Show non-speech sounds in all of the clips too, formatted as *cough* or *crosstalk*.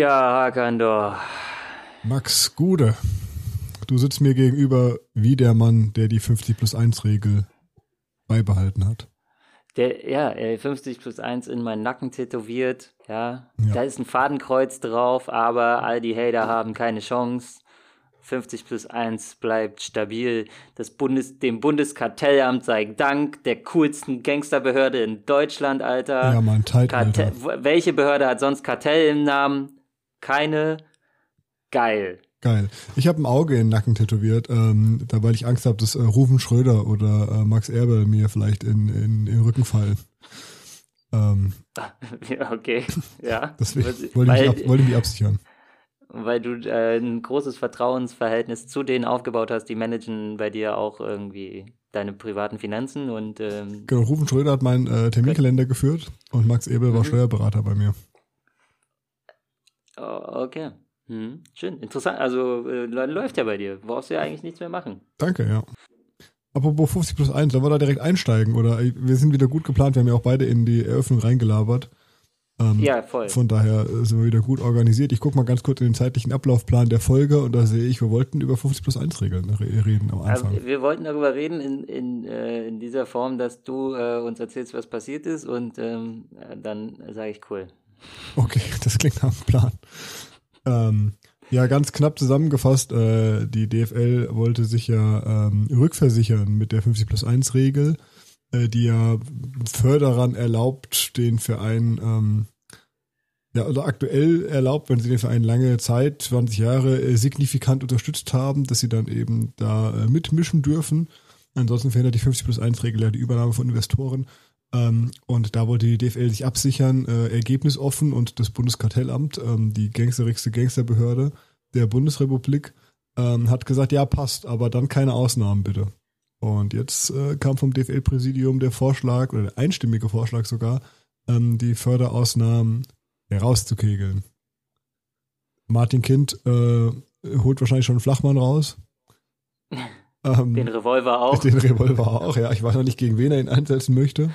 Ja, Hakandor. Max Gude, du sitzt mir gegenüber wie der Mann, der die 50 plus 1 Regel beibehalten hat. Der, ja, 50 plus 1 in meinen Nacken tätowiert, ja. ja. Da ist ein Fadenkreuz drauf, aber all die Hater haben keine Chance. 50 plus 1 bleibt stabil. Das Bundes, dem Bundeskartellamt sei Dank, der coolsten Gangsterbehörde in Deutschland, Alter. Ja, mein Zeitalter. welche Behörde hat sonst Kartell im Namen? Keine. Geil. Geil. Ich habe ein Auge in den Nacken tätowiert, ähm, da weil ich Angst habe, dass äh, Rufen Schröder oder äh, Max Erbe mir vielleicht in, in, in den Rücken fallen. Ähm, *laughs* okay, ja. *laughs* Deswegen wollte ich, mich wollte mich absichern. Weil du äh, ein großes Vertrauensverhältnis zu denen aufgebaut hast, die managen bei dir auch irgendwie deine privaten Finanzen und ähm, Genau, Rufen Schröder hat meinen äh, Terminkalender geführt und Max Ebel war mhm. Steuerberater bei mir. Oh, okay. Hm, schön, interessant. Also äh, läuft ja bei dir. Brauchst du ja eigentlich nichts mehr machen. Danke, ja. Apropos 50 plus 1, sollen wir da direkt einsteigen? Oder äh, wir sind wieder gut geplant, wir haben ja auch beide in die Eröffnung reingelabert. Ähm, ja, voll. Von daher äh, sind wir wieder gut organisiert. Ich gucke mal ganz kurz in den zeitlichen Ablaufplan der Folge und da sehe ich, wir wollten über 50 plus 1 Regeln reden am Anfang. Also wir wollten darüber reden in, in, äh, in dieser Form, dass du äh, uns erzählst, was passiert ist und ähm, dann sage ich cool. Okay, *laughs* das klingt nach einem Plan. Ähm, ja, ganz knapp zusammengefasst, äh, die DFL wollte sich ja ähm, rückversichern mit der 50 plus 1 Regel, äh, die ja Förderern erlaubt, den Verein, ähm, ja, oder aktuell erlaubt, wenn sie den Verein lange Zeit, 20 Jahre, äh, signifikant unterstützt haben, dass sie dann eben da äh, mitmischen dürfen. Ansonsten verhindert die 50 plus 1 Regel ja die Übernahme von Investoren. Ähm, und da wollte die DFL sich absichern, äh, ergebnisoffen und das Bundeskartellamt, ähm, die gangsterigste Gangsterbehörde der Bundesrepublik, ähm, hat gesagt, ja, passt, aber dann keine Ausnahmen bitte. Und jetzt äh, kam vom DFL-Präsidium der Vorschlag, oder der einstimmige Vorschlag sogar, ähm, die Förderausnahmen herauszukegeln. Martin Kind äh, holt wahrscheinlich schon einen Flachmann raus. *laughs* Ähm, den Revolver auch. *laughs* Den Revolver auch, ja. Ich weiß noch nicht, gegen wen er ihn einsetzen möchte.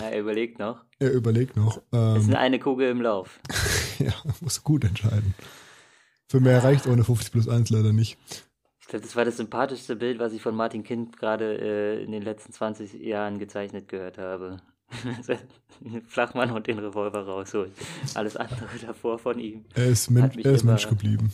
Er überlegt noch. Er überlegt noch. Ähm, es ist eine Kugel im Lauf. *laughs* ja, muss gut entscheiden. Für mehr reicht ohne 50 plus 1 leider nicht. Ich glaube, das war das sympathischste Bild, was ich von Martin Kind gerade äh, in den letzten 20 Jahren gezeichnet gehört habe. *laughs* Flachmann und den Revolver rausholt. Alles andere davor von ihm. Er ist, Men er ist Mensch geblieben.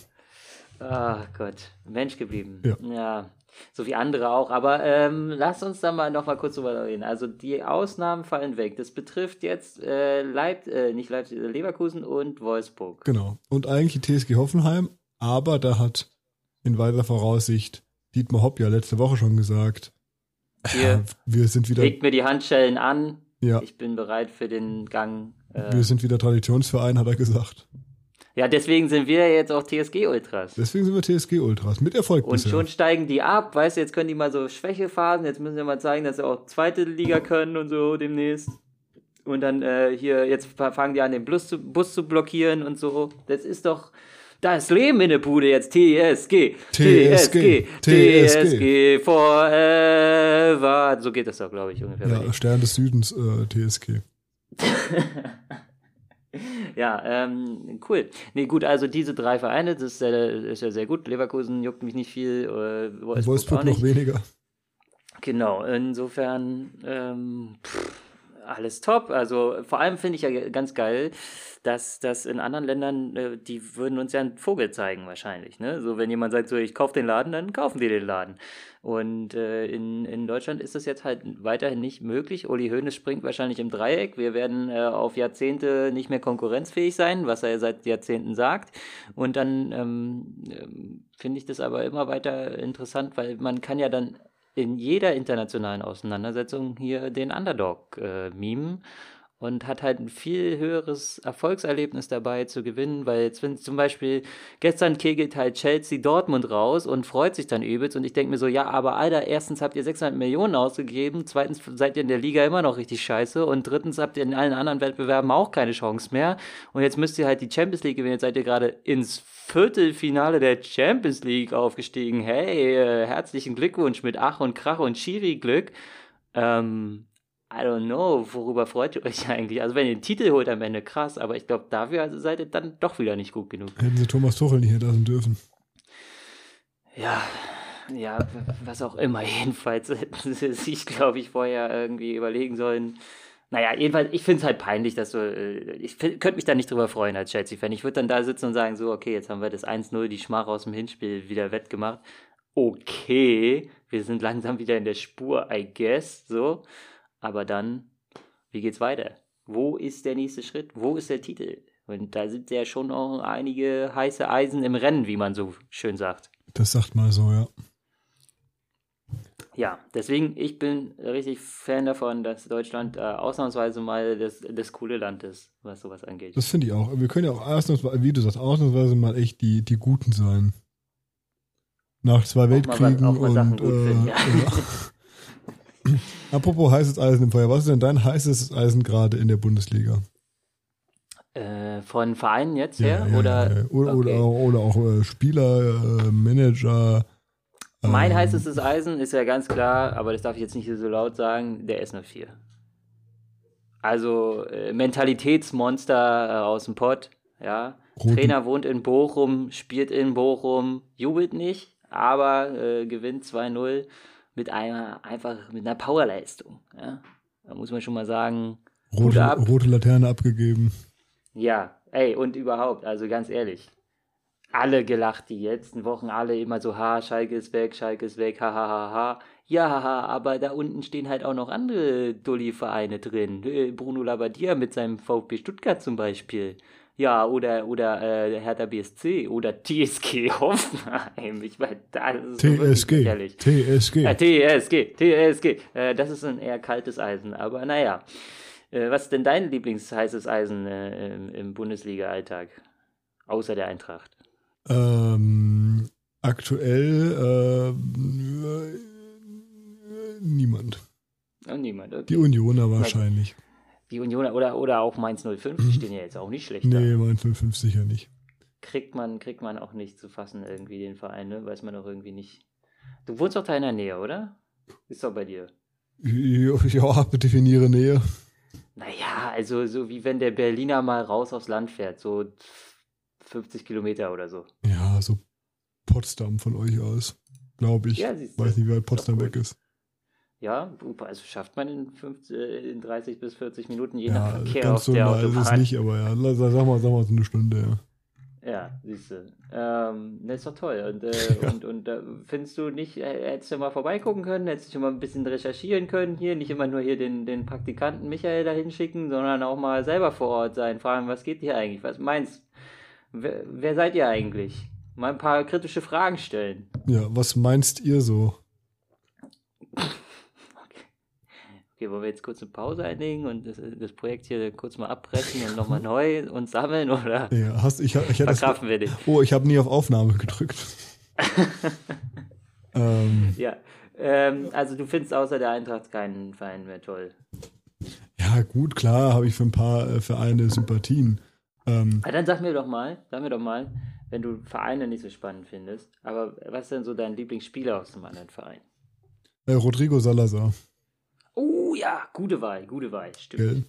Ach Gott, Mensch geblieben. Ja. ja. So wie andere auch. Aber ähm, lass uns da mal noch mal kurz drüber reden. Also die Ausnahmen fallen weg. Das betrifft jetzt äh, Leip äh, nicht Leipzig, Leverkusen und Wolfsburg. Genau. Und eigentlich TSG Hoffenheim. Aber da hat in weiterer Voraussicht Dietmar Hopp ja letzte Woche schon gesagt, Hier, *laughs* wir sind wieder. Legt mir die Handschellen an. Ja. Ich bin bereit für den Gang. Äh, wir sind wieder Traditionsverein, hat er gesagt. Ja, deswegen sind wir jetzt auch TSG-Ultras. Deswegen sind wir TSG-Ultras, mit Erfolg Und bisher. schon steigen die ab, weißt du, jetzt können die mal so Schwächephasen, jetzt müssen wir mal zeigen, dass sie auch zweite Liga können und so demnächst. Und dann äh, hier, jetzt fangen die an, den Bus zu, Bus zu blockieren und so. Das ist doch das Leben in der Bude jetzt. TSG, TSG, TSG, forever. So geht das doch, glaube ich, ungefähr. Ja, Stern des Südens, äh, TSG. *laughs* *laughs* ja, ähm, cool. Nee, gut, also diese drei Vereine, das ist, äh, ist ja sehr gut. Leverkusen juckt mich nicht viel. Äh, Wolfsburg, Wolfsburg noch weniger. Genau, insofern ähm, pff, alles top. Also vor allem finde ich ja ganz geil, dass das in anderen Ländern, äh, die würden uns ja einen Vogel zeigen wahrscheinlich. Ne? So wenn jemand sagt, so ich kaufe den Laden, dann kaufen die den Laden. Und äh, in, in Deutschland ist das jetzt halt weiterhin nicht möglich. Uli Hoeneß springt wahrscheinlich im Dreieck. Wir werden äh, auf Jahrzehnte nicht mehr konkurrenzfähig sein, was er seit Jahrzehnten sagt. Und dann ähm, ähm finde ich das aber immer weiter interessant, weil man kann ja dann in jeder internationalen Auseinandersetzung hier den Underdog äh, mimen und hat halt ein viel höheres Erfolgserlebnis dabei zu gewinnen, weil jetzt wenn zum Beispiel gestern kegelt halt Chelsea Dortmund raus und freut sich dann übelst und ich denke mir so, ja, aber Alter, erstens habt ihr 600 Millionen ausgegeben, zweitens seid ihr in der Liga immer noch richtig scheiße und drittens habt ihr in allen anderen Wettbewerben auch keine Chance mehr und jetzt müsst ihr halt die Champions League gewinnen, jetzt seid ihr gerade ins Viertelfinale der Champions League aufgestiegen. Hey, äh, herzlichen Glückwunsch mit Ach und Krach und Schiri-Glück. Ähm, I don't know, worüber freut ihr euch *laughs* eigentlich? Also wenn ihr den Titel holt am Ende, krass, aber ich glaube, dafür seid ihr dann doch wieder nicht gut genug. Hätten sie Thomas Tuchel nicht hier lassen dürfen. Ja, ja, was auch immer. *laughs* Jedenfalls hätten sie sich, glaube ich, vorher irgendwie überlegen sollen. Naja, jedenfalls, ich finde es halt peinlich, dass du, äh, ich könnte mich da nicht drüber freuen als Chelsea-Fan. Ich würde dann da sitzen und sagen, so, okay, jetzt haben wir das 1-0, die Schmach aus dem Hinspiel wieder wettgemacht. Okay, wir sind langsam wieder in der Spur, I guess, so. Aber dann, wie geht's weiter? Wo ist der nächste Schritt? Wo ist der Titel? Und da sind ja schon noch einige heiße Eisen im Rennen, wie man so schön sagt. Das sagt mal so, ja. Ja, deswegen, ich bin richtig Fan davon, dass Deutschland äh, ausnahmsweise mal das, das coole Land ist, was sowas angeht. Das finde ich auch. Wir können ja auch ausnahmsweise, wie du sagst, ausnahmsweise mal echt die, die Guten sein. Nach zwei Weltkriegen auch mal Sachen und äh, finden, ja. *laughs* *laughs* ja. Apropos heißes Eisen im Feuer, was ist denn dein heißes Eisen gerade in der Bundesliga? Äh, von Vereinen jetzt her? ja, oder, ja, oder, okay. oder, oder auch äh, Spieler, äh, Manager. Mein ähm, heißestes Eisen ist ja ganz klar, aber das darf ich jetzt nicht so laut sagen, der S04. Also äh, Mentalitätsmonster aus dem Pott, ja. Roten- Trainer wohnt in Bochum, spielt in Bochum, jubelt nicht, aber gewinnt 2-0 mit einer einfach mit einer Powerleistung. Ja? Da muss man schon mal sagen, rote, ab. rote Laterne abgegeben. Ja, ey, und überhaupt, also ganz ehrlich. Alle gelacht die letzten Wochen, alle immer so, ha, Schalke ist weg, Schalke ist weg, ha, ha, ha, ha. Ja, haha, aber da unten stehen halt auch noch andere Dulli-Vereine drin. Äh, Bruno Labbadia mit seinem VfB Stuttgart zum Beispiel. Ja, oder, oder äh, Hertha BSC oder TSG Hoffenheim. *laughs* Ich meine, das ist so TSG. lächerlich. TSG. Ja, TSG, TSG. Äh, das ist ein eher kaltes Eisen, aber naja. Äh, was ist denn dein Lieblingsheißes Eisen äh, im, im Bundesliga-Alltag? Außer der Eintracht. Ähm, aktuell äh, niemand. Oh, niemand. Okay. Die Unioner wahrscheinlich. Die Union oder, oder auch Mainz 05, die stehen ja jetzt auch nicht schlecht. Nee, mein 5 sicher nicht. Kriegt man, kriegt man auch nicht zu fassen, irgendwie den Verein, ne? Weiß man doch irgendwie nicht. Du wohnst doch da in der Nähe, oder? Ist doch bei dir. Ja, definiere Nähe. Naja, also so wie wenn der Berliner mal raus aufs Land fährt, so 50 Kilometer oder so. Ja, so Potsdam von euch aus. Glaube ich. Ja. Weiß nicht, wie weit Potsdam weg ist. Ja, also schafft man in, 50, äh, in 30 bis 40 Minuten je Ja, nach Verkehr ganz auf so der nah ist es Autobahn. nicht, aber ja, sag mal, sag mal so eine Stunde, ja. Ja, siehst du. Ähm, das ist doch toll. Und, äh, *laughs* Ja. und, und äh, findest du nicht, äh, hättest du mal vorbeigucken können, hättest du schon mal ein bisschen recherchieren können hier, nicht immer nur hier den, den Praktikanten Michael da hinschicken, sondern auch mal selber vor Ort sein, fragen, was geht hier eigentlich, was meinst wer, wer seid ihr eigentlich? Mal ein paar kritische Fragen stellen. Ja, was meinst ihr so? Okay, wollen wir jetzt kurz eine Pause einlegen und das, das Projekt hier kurz mal abbrechen und nochmal neu uns sammeln oder Ja, hast, ich, ich das, verkraften wir dich? Oh, ich habe nie auf Aufnahme gedrückt. *laughs* ähm, Ja, ähm, also du findest außer der Eintracht keinen Verein mehr toll. ja, gut, klar, habe ich für ein paar äh, Vereine Sympathien. Ähm, Ah, dann sag mir doch mal, sag mir doch mal, wenn du Vereine nicht so spannend findest, aber was ist denn so dein Lieblingsspieler aus dem anderen Verein? äh, Rodrigo Salazar, Oh ja, gute Wahl, gute Wahl, stimmt. gell?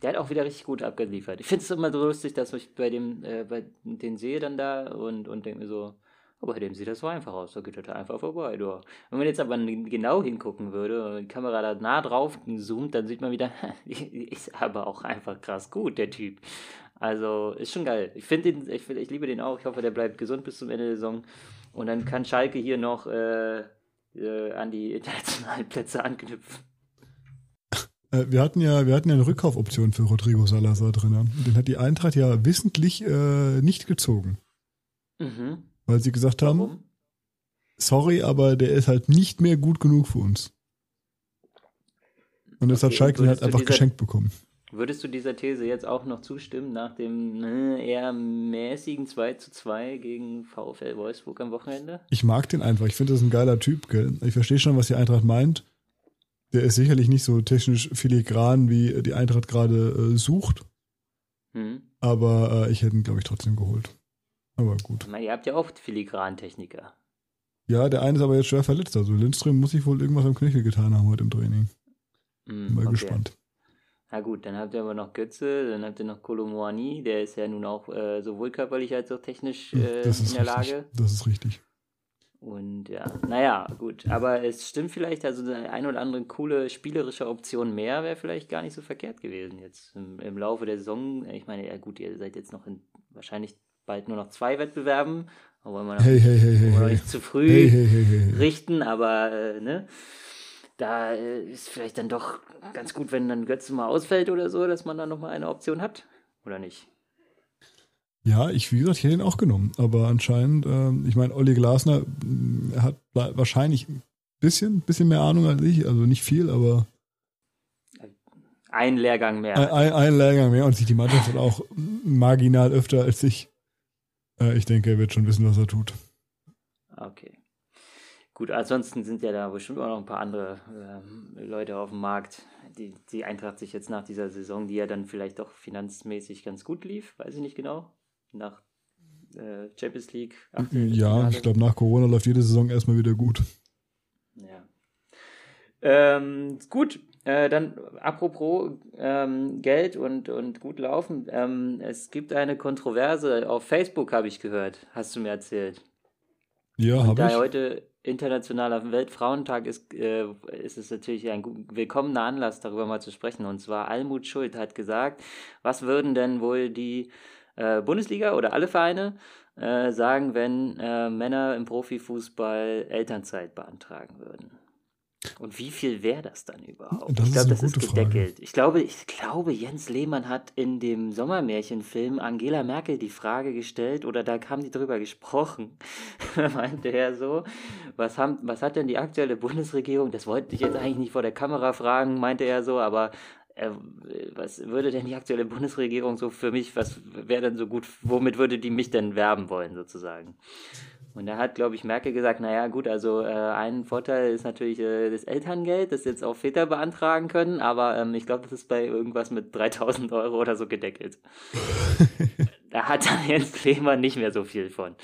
Der hat auch wieder richtig gut abgeliefert. Ich finde es immer so lustig, dass ich bei dem, äh, bei den sehe dann da und, und denke mir so, oh, bei dem sieht das so einfach aus, da geht er da einfach vorbei. Du. Wenn man jetzt aber genau hingucken würde und die Kamera da nah drauf zoomt, dann sieht man wieder, *laughs* ist aber auch einfach krass gut, der Typ. Also ist schon geil. Ich finde den, ich, ich liebe den auch. Ich hoffe, der bleibt gesund bis zum Ende der Saison. Und dann kann Schalke hier noch äh, äh, an die internationalen Plätze anknüpfen. Äh, wir hatten ja, wir hatten ja eine Rückkaufoption für Rodrigo Salazar drin. Den hat die Eintracht ja wissentlich äh, nicht gezogen, Mhm. weil sie gesagt haben, Warum? sorry, aber der ist halt nicht mehr gut genug für uns. Und das hat Okay, Schalke dann halt einfach dieser- geschenkt bekommen. Würdest du dieser These jetzt auch noch zustimmen nach dem äh, eher mäßigen 2 zu 2 gegen VfL Wolfsburg am Wochenende? Ich mag den einfach. Ich finde, das ist ein geiler Typ, gell? Ich verstehe schon, was die Eintracht meint. Der ist sicherlich nicht so technisch filigran, wie die Eintracht gerade äh, sucht. Hm? Aber äh, ich hätte ihn, glaube ich, trotzdem geholt. Aber gut. Meine, ihr habt ja oft Filigrantechniker. Ja, der eine ist aber jetzt schwer verletzt. Also Lindström muss sich wohl irgendwas am Knöchel getan haben heute im Training. Mm, Mal okay. gespannt. Na gut, dann habt ihr aber noch Götze, dann habt ihr noch Kolomoani, der ist ja nun auch äh, sowohl körperlich als auch technisch äh, in der Lage. Das ist richtig. Und ja, naja, gut. Aber es stimmt vielleicht, also eine ein oder andere coole spielerische Option mehr wäre vielleicht gar nicht so verkehrt gewesen jetzt im, im, Laufe der Saison. Ich meine, ja gut, ihr seid jetzt noch in wahrscheinlich bald nur noch zwei Wettbewerben, aber man hey, hey, hey, hey, nicht zu früh richten, aber äh, ne, da äh, ist vielleicht dann doch ganz gut, wenn dann Götze mal ausfällt oder so, dass man dann nochmal eine Option hat, oder nicht? Ja, ich, wie gesagt, ich hätte ihn auch genommen. Aber anscheinend, äh, ich meine, Olli Glasner äh, hat wahrscheinlich ein bisschen, bisschen mehr Ahnung als ich. Also nicht viel, aber. Ein Lehrgang mehr. Ein, ein, ein Lehrgang mehr und sich die Mannschaft hat auch marginal öfter als ich. Äh, ich denke, er wird schon wissen, was er tut. Okay. Gut, ansonsten sind ja da bestimmt auch noch ein paar andere äh, Leute auf dem Markt, die, die Eintracht sich jetzt nach dieser Saison, die ja dann vielleicht doch finanzmäßig ganz gut lief, weiß ich nicht genau nach äh, Champions League. Ja, ich glaube, nach Corona läuft jede Saison erstmal wieder gut. Ja. Ähm, gut, äh, dann apropos ähm, Geld und, und gut laufen. Ähm, es gibt eine Kontroverse auf Facebook, habe ich gehört. Hast du mir erzählt? Ja, habe ich. Da heute internationaler Weltfrauentag ist, äh, ist es natürlich ein willkommener Anlass, darüber mal zu sprechen. Und zwar Almut Schuld hat gesagt, was würden denn wohl die äh, Bundesliga oder alle Vereine äh, sagen, wenn äh, Männer im Profifußball Elternzeit beantragen würden. Und wie viel wäre das dann überhaupt? Das ich glaube, das ist gedeckelt. Frage. Ich glaube, ich glaube, Jens Lehmann hat in dem Sommermärchenfilm Angela Merkel die Frage gestellt oder da haben die drüber gesprochen. *laughs* meinte er so, was, haben, was hat denn die aktuelle Bundesregierung, das wollte ich jetzt eigentlich nicht vor der Kamera fragen, meinte er so, aber was würde denn die aktuelle Bundesregierung so für mich, was wäre denn so gut, womit würde die mich denn werben wollen, sozusagen? Und da hat, glaube ich, Merkel gesagt, naja, gut, also äh, ein Vorteil ist natürlich äh, das Elterngeld, das jetzt auch Väter beantragen können, aber ähm, ich glaube, das ist bei irgendwas mit 3000 Euro oder so gedeckelt. *laughs* da hat dann Jens Klemer nicht mehr so viel von.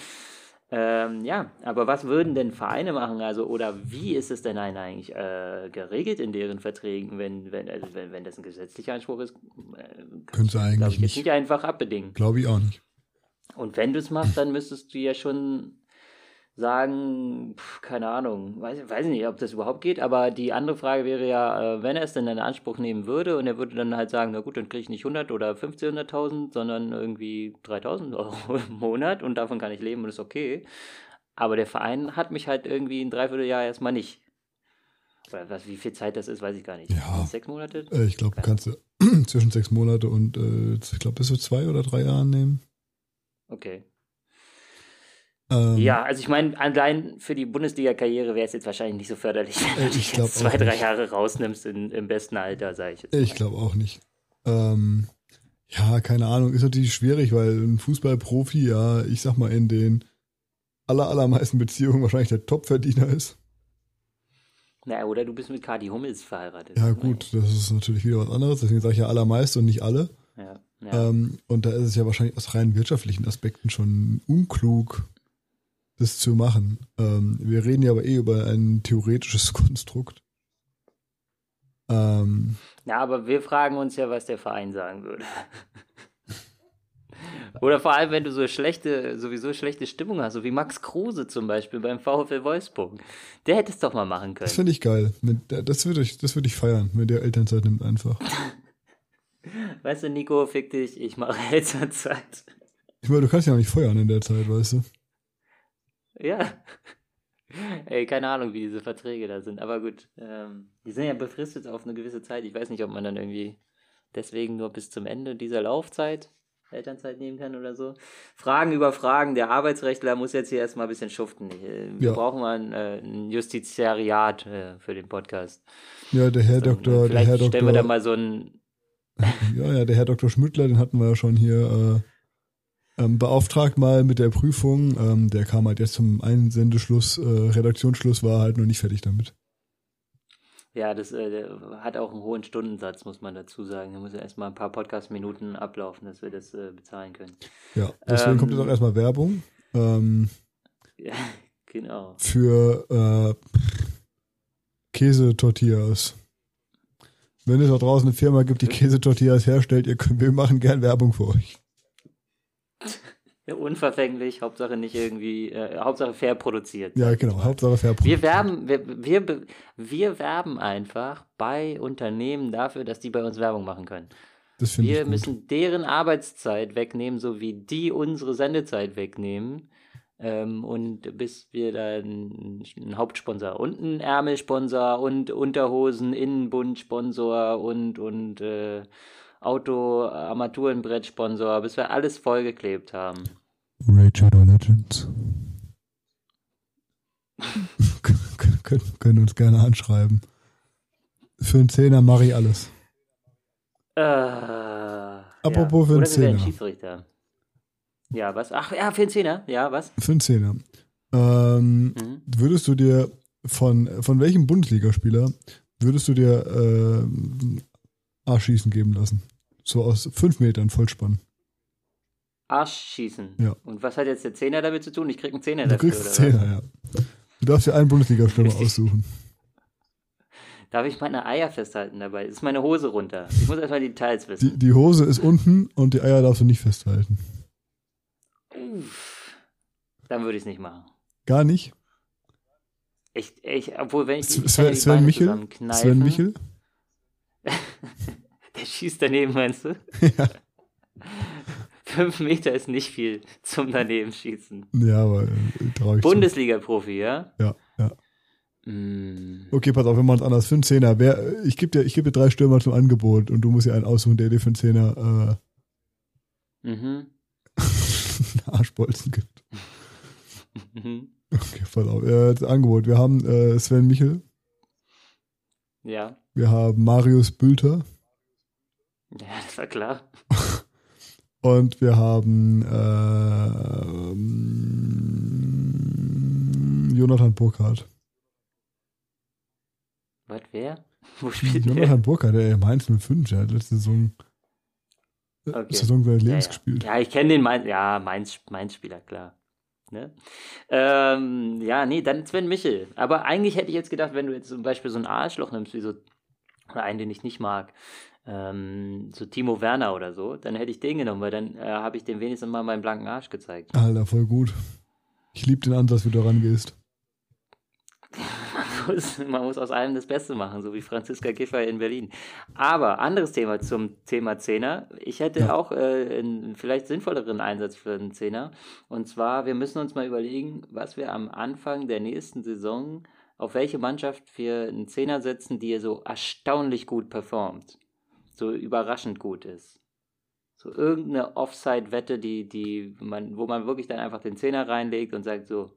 Ähm, ja, aber was würden denn Vereine machen? Also, oder wie ist es denn eigentlich äh, geregelt in deren Verträgen, wenn, wenn, also wenn, wenn das ein gesetzlicher Anspruch ist? Äh, Können sie eigentlich nicht. nicht einfach abbedingen. Glaube ich auch nicht. Und wenn du es machst, dann müsstest du ja schon sagen, pf, keine Ahnung, weiß, weiß nicht, ob das überhaupt geht, aber die andere Frage wäre ja, äh, wenn er es denn in Anspruch nehmen würde und er würde dann halt sagen, na gut, dann kriege ich nicht 100 oder 1500.000, sondern irgendwie 3000 Euro im Monat und davon kann ich leben und ist okay. Aber der Verein hat mich halt irgendwie ein Dreivierteljahr erstmal nicht. Was, wie viel Zeit das ist, weiß ich gar nicht. Ja. Sechs Monate? Äh, ich glaube, kannst du *clears throat* zwischen sechs Monate und äh, ich glaube, bis zu zwei oder drei Jahren nehmen. Okay. Ähm, ja, also ich meine, allein für die Bundesliga-Karriere wäre es jetzt wahrscheinlich nicht so förderlich, wenn du dich jetzt zwei, drei nicht. Jahre rausnimmst in, im besten Alter, sage ich jetzt. Ich glaube auch nicht. Ähm, ja, keine Ahnung, ist natürlich schwierig, weil ein Fußballprofi, ja, ich sag mal, in den aller, allermeisten Beziehungen wahrscheinlich der Topverdiener ist. Naja, oder du bist mit Kadi Hummels verheiratet. Ja, gut, das ist natürlich wieder was anderes, deswegen sage ich ja allermeist und nicht alle. Ja, ja. Ähm, und da ist es ja wahrscheinlich aus rein wirtschaftlichen Aspekten schon unklug, das zu machen. Ähm, wir reden ja aber eh über ein theoretisches *laughs* Konstrukt. Ähm, ja, aber wir fragen uns ja, was der Verein sagen würde. *laughs* Oder vor allem, wenn du so schlechte, sowieso schlechte Stimmung hast, so wie Max Kruse zum Beispiel beim VfL Wolfsburg. Der hätte es doch mal machen können. Das finde ich geil. Das würde ich, das ich feiern, wenn der Elternzeit nimmt einfach. *laughs* Weißt du, Nico, fick dich, ich mache Elternzeit. Ich meine, du kannst ja auch nicht feuern in der Zeit, weißt du. Ja. *laughs* Ey, keine Ahnung, wie diese Verträge da sind. Aber gut, ähm, die sind ja befristet auf eine gewisse Zeit. Ich weiß nicht, ob man dann irgendwie deswegen nur bis zum Ende dieser Laufzeit Elternzeit nehmen kann oder so. Fragen über Fragen. Der Arbeitsrechtler muss jetzt hier erstmal ein bisschen schuften. Äh, wir ja. brauchen mal ein, äh, ein Justiziariat äh, für den Podcast. Ja, der Herr Doktor. Vielleicht der Herr stellen Doktor, wir da mal so ein. *laughs* ja, ja, der Herr Dr. Schmüttler, den hatten wir ja schon hier ähm, beauftragt mal mit der Prüfung. Ähm, der kam halt jetzt zum Einsendeschluss, äh, Redaktionsschluss, war halt noch nicht fertig damit. Ja, das äh, hat auch einen hohen Stundensatz, muss man dazu sagen. Da muss ja erstmal ein paar Podcast-Minuten ablaufen, dass wir das äh, bezahlen können. Ja, deswegen ähm, kommt jetzt auch erstmal Werbung. Ähm, ja, *laughs* genau. Für äh, Käse-Tortillas. Wenn es da draußen eine Firma gibt, die Käsetortillas herstellt, ihr könnt, wir machen gern Werbung für euch. Unverfänglich, Hauptsache nicht irgendwie, äh, Hauptsache fair produziert. Ja, genau, Hauptsache fair Wir werben, wir, wir, wir werben einfach bei Unternehmen dafür, dass die bei uns Werbung machen können. Das finde ich Wir müssen deren Arbeitszeit wegnehmen, so wie die unsere Sendezeit wegnehmen. Ähm, und bis wir dann einen Hauptsponsor und einen Ärmelsponsor und Unterhosen, Innenbundsponsor und, und äh, Auto-Armaturenbrettsponsor, bis wir alles vollgeklebt haben. Raid Shadow Legends. *laughs* können, können, uns gerne anschreiben. Für einen Zehner mache ich alles. Äh, Apropos für Oder einen Zehner. Schiedsrichter. Ja, was? Ach, ja, für einen Zehner. Ja, was? Für einen Zehner. Ähm, Mhm. Würdest du dir von, von welchem Bundesligaspieler würdest du dir äh, Arschschießen geben lassen? So aus fünf Metern Vollspann. Arsch schießen. Ja. Und was hat jetzt der Zehner damit zu tun? Ich krieg einen Zehner Du dafür, kriegst oder Zehner, ja. Du darfst dir einen Bundesligaspieler Richtig. aussuchen. *laughs* Darf ich meine Eier festhalten dabei? Ist meine Hose runter? Ich muss erstmal die Details wissen. Die, die Hose ist unten und die Eier darfst du nicht festhalten. Uff. Dann würde ich es nicht machen. Gar nicht? Ich, ich, obwohl, wenn ich, ich Sven, Sven Michel? Sven Michel? *laughs* Der schießt daneben, meinst du? *laughs* Ja. Fünf Meter ist nicht viel zum daneben schießen. Ja, aber äh, trau ich. Bundesliga-Profi, ja? Ja, ja. Mm. Okay, pass auf, wir machen es anders. Für einen Zehner. Wer, ich gebe dir, ich geb dir drei Stürmer zum Angebot und du musst dir einen aussuchen, der dir für *laughs* einen Zehner äh, Mhm. Arschbolzen gibt. Mhm. Okay, pass auf. Äh, das Angebot. Wir haben äh, Sven Michel, Ja. wir wir haben Marius Bülter Ja, das war klar. *laughs* und wir haben ähm, Jonathan Burkhardt. Was, wer? *laughs* Wo spielt der? Jonathan Burkhardt, der Mainz 05, der hat letzte Saison, äh, Okay. Saison seines Ja, Lebens ja. gespielt. Ja, ich kenne den Mainz, ja, Mainz, Mainz-Spieler, klar. Ne? Ähm, ja, nee, dann Sven Michel. Aber eigentlich hätte ich jetzt gedacht, wenn du jetzt zum Beispiel so ein Arschloch nimmst, wie so, oder einen, den ich nicht mag, ähm, so Timo Werner oder so, dann hätte ich den genommen, weil dann äh, habe ich dem wenigstens mal meinen blanken Arsch gezeigt. Alter, voll gut. Ich liebe den Ansatz, wie du rangehst. Man *laughs* muss, man muss aus allem das Beste machen, so wie Franziska Giffey in Berlin. Aber anderes Thema zum Thema Zehner. Ich hätte Ja. auch äh, einen vielleicht sinnvolleren Einsatz für einen Zehner. Und zwar, wir müssen uns mal überlegen, was wir am Anfang der nächsten Saison, auf welche Mannschaft wir einen Zehner setzen, die so erstaunlich gut performt. So überraschend gut ist. So irgendeine Offside-Wette, die, die man, wo man wirklich dann einfach den Zehner reinlegt und sagt so,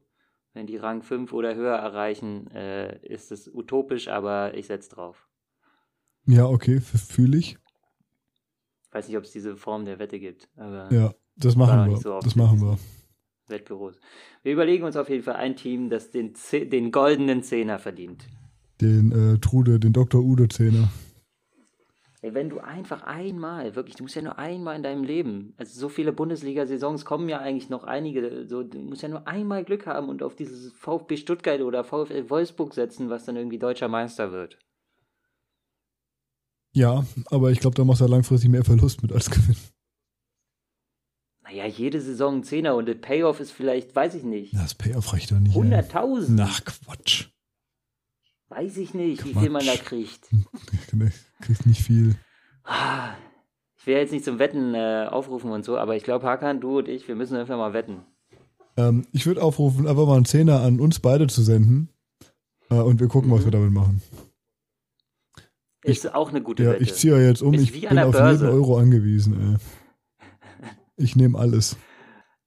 wenn die Rang 5 oder höher erreichen, äh, ist es utopisch, aber ich setze drauf. Ja, okay, fühle ich. Ich weiß nicht, ob es diese Form der Wette gibt, aber Ja, das machen wir. so das machen wir. Wettbüros. Wir überlegen uns auf jeden Fall ein Team, das den, Ze- den goldenen Zehner verdient. Den äh, Trude, den Dr. Ude Zehner. Ey, wenn du einfach einmal, wirklich, du musst ja nur einmal in deinem Leben, also so viele Bundesliga-Saisons kommen ja eigentlich noch einige, so, du musst ja nur einmal Glück haben und auf dieses VfB Stuttgart oder VfL Wolfsburg setzen, was dann irgendwie deutscher Meister wird. Ja, aber ich glaube, da machst du ja langfristig mehr Verlust mit als Gewinn. Naja, jede Saison ein Zehner und der Payoff ist vielleicht, weiß ich nicht, Das Payoff reicht doch nicht. ey. 100.000. Nach Quatsch. Weiß ich nicht, wie viel man da Quatsch. kriegt. *laughs* Du kriegst nicht viel. Ich will jetzt nicht zum Wetten äh, aufrufen und so, aber ich glaube, Hakan, du und ich, wir müssen einfach mal wetten. Ähm, ich würde aufrufen, einfach mal einen Zehner an uns beide zu senden. Äh, und wir gucken, was Mhm. wir damit machen. Ist auch eine gute Ja, Wette. ich ziehe ja jetzt um. Ist Ich bin auf jeden Euro angewiesen. Ey. *laughs* Ich nehme alles.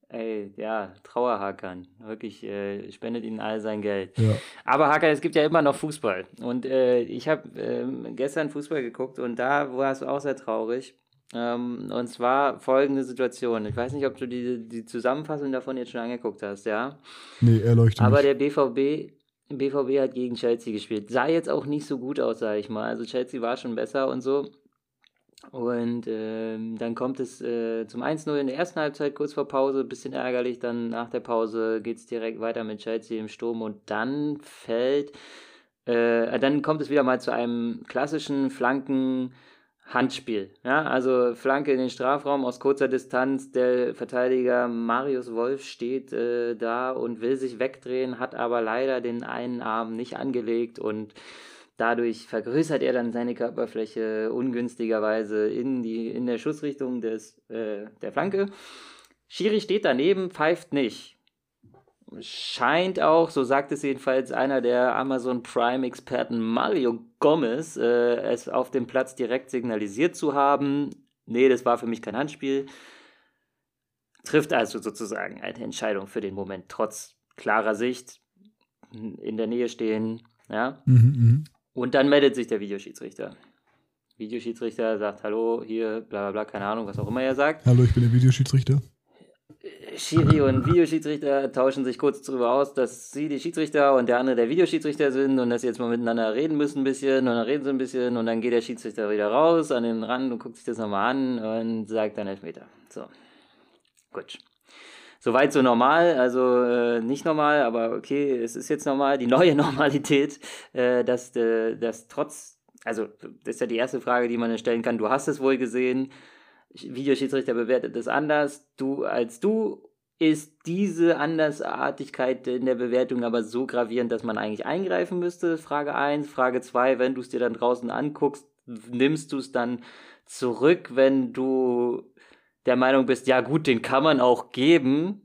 Ey, ja, Trauerhakan. Wirklich, äh, spendet ihnen all sein Geld. Ja. Aber Hakan, es gibt ja immer noch Fußball. Und äh, ich habe ähm, gestern Fußball geguckt und da war es auch sehr traurig. Ähm, und zwar folgende Situation. Ich weiß nicht, ob du die, die Zusammenfassung davon jetzt schon angeguckt hast, ja? Nee, er leuchtet Aber nicht. der BVB, BVB hat gegen Chelsea gespielt. Sah jetzt auch nicht so gut aus, sage ich mal. Also Chelsea war schon besser und so. Und ähm, dann kommt es äh, zum 1-0 in der ersten Halbzeit, kurz vor Pause, bisschen ärgerlich. Dann nach der Pause geht es direkt weiter mit Chelsea im Sturm und dann fällt Äh, dann kommt es wieder mal zu einem klassischen Flanken- Handspiel. Ja, also Flanke in den Strafraum aus kurzer Distanz. Der Verteidiger Marius Wolf steht äh, da und will sich wegdrehen, hat aber leider den einen Arm nicht angelegt und dadurch vergrößert er dann seine Körperfläche ungünstigerweise in, die, in der Schussrichtung des, äh, der Flanke. Schiri steht daneben, pfeift nicht scheint auch, so sagt es jedenfalls einer der Amazon Prime-Experten Mario Gomez, äh, es auf dem Platz direkt signalisiert zu haben. Nee, das war für mich kein Handspiel. Trifft also sozusagen eine Entscheidung für den Moment, trotz klarer Sicht, in der Nähe stehen. Ja? Mhm, mh. Und dann meldet sich der Videoschiedsrichter. Videoschiedsrichter sagt, hallo, hier, bla bla bla, keine Ahnung, was auch immer er sagt. Hallo, ich bin der Videoschiedsrichter. Schiri und Videoschiedsrichter tauschen sich kurz darüber aus, dass sie die Schiedsrichter und der andere der Videoschiedsrichter sind und dass sie jetzt mal miteinander reden müssen ein bisschen und dann reden sie ein bisschen und dann geht der Schiedsrichter wieder raus an den Rand und guckt sich das nochmal an und sagt dann Elfmeter. So. Gut. Soweit so normal, also äh, nicht normal, aber okay, es ist jetzt normal, die neue *laughs* Normalität, äh, dass, äh, dass trotz, also das ist ja die erste Frage, die man stellen kann, du hast es wohl gesehen, Videoschiedsrichter bewertet es anders. Du als du ist diese Andersartigkeit in der Bewertung aber so gravierend, dass man eigentlich eingreifen müsste? Frage 1. Frage 2, wenn du es dir dann draußen anguckst, nimmst du es dann zurück, wenn du der Meinung bist, ja gut, den kann man auch geben?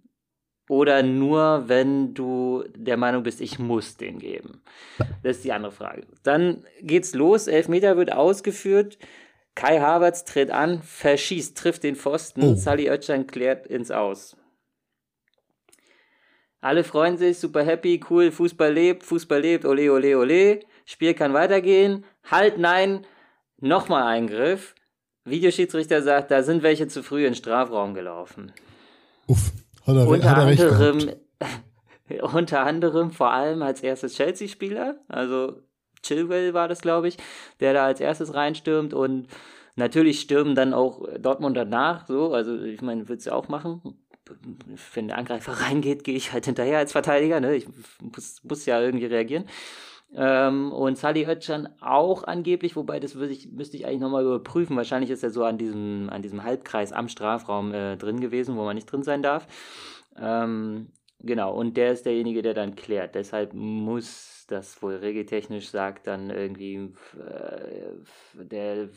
Oder nur, wenn du der Meinung bist, ich muss den geben? Das ist die andere Frage. Dann geht's los, Elfmeter wird ausgeführt. Kai Havertz tritt an, verschießt, trifft den Pfosten. Oh. Sally Oetschan klärt ins Aus. Alle freuen sich, super happy, cool, Fußball lebt, Fußball lebt, ole, ole, ole. Spiel kann weitergehen. Halt, nein, nochmal Eingriff. Videoschiedsrichter sagt, da sind welche zu früh in den Strafraum gelaufen. Uff, hat er, unter hat er anderem, *laughs* unter anderem vor allem als erstes Chelsea-Spieler, also Chilwell war das, glaube ich, der da als erstes reinstürmt und natürlich stürmen dann auch Dortmund danach, so, also ich meine, würde es ja auch machen. Wenn der Angreifer reingeht, gehe ich halt hinterher als Verteidiger, ne? Ich muss, muss ja irgendwie reagieren. Ähm, und Sally Oetschan auch angeblich, wobei das ich, müsste ich eigentlich nochmal überprüfen. Wahrscheinlich ist er so an diesem, an diesem Halbkreis am Strafraum äh, drin gewesen, wo man nicht drin sein darf. Ähm, genau, und der ist derjenige, der dann klärt. Deshalb muss das wohl regeltechnisch sagt, dann irgendwie äh, der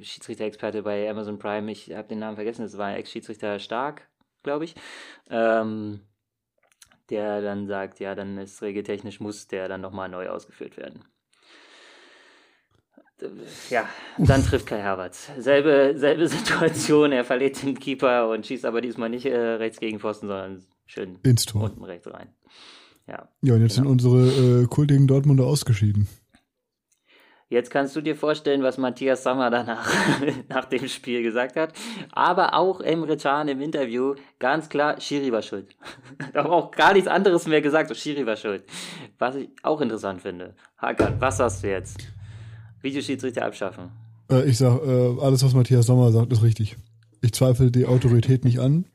Schiedsrichter-Experte bei Amazon Prime, ich habe den Namen vergessen, das war Ex-Schiedsrichter Stark, glaube ich, ähm, der dann sagt, ja, dann ist regeltechnisch, muss der dann nochmal neu ausgeführt werden. Ja, dann *laughs* trifft Kai Havertz. Selbe, selbe *laughs* Situation, er verliert den Keeper und schießt aber diesmal nicht äh, rechts gegen Pfosten, sondern schön ins Tor. unten rechts rein. Ja, ja und jetzt genau. sind unsere äh, kultigen Dortmunder ausgeschieden. Jetzt kannst du dir vorstellen, was Matthias Sammer danach *laughs* nach dem Spiel gesagt hat. Aber auch Emre Can im Interview ganz klar, Schiri war schuld. *laughs* Aber auch gar nichts anderes mehr gesagt, so Schiri war schuld. Was ich auch interessant finde. Hakan, was sagst du jetzt? Videoschiedsrichter abschaffen. Äh, ich sag, äh, alles was Matthias Sommer sagt, ist richtig. Ich zweifle die Autorität nicht an.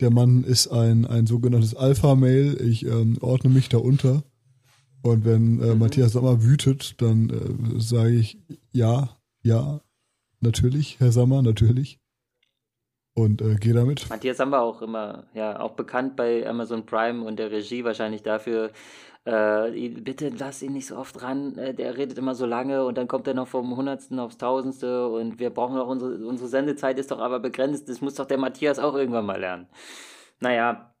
Der Mann ist ein, ein sogenanntes Alpha-Mail. Ich ähm, ordne mich da unter. Und wenn äh, mhm. Matthias Sommer wütet, dann äh, sage ich ja, ja, natürlich, Herr Sommer, natürlich. Und äh, gehe damit. Matthias Sommer auch immer, ja, auch bekannt bei Amazon Prime und der Regie wahrscheinlich dafür, äh, bitte lass ihn nicht so oft ran, äh, der redet immer so lange und dann kommt er noch vom Hundertsten aufs Tausendste und wir brauchen auch unsere, unsere Sendezeit ist doch aber begrenzt, das muss doch der Matthias auch irgendwann mal lernen. Naja,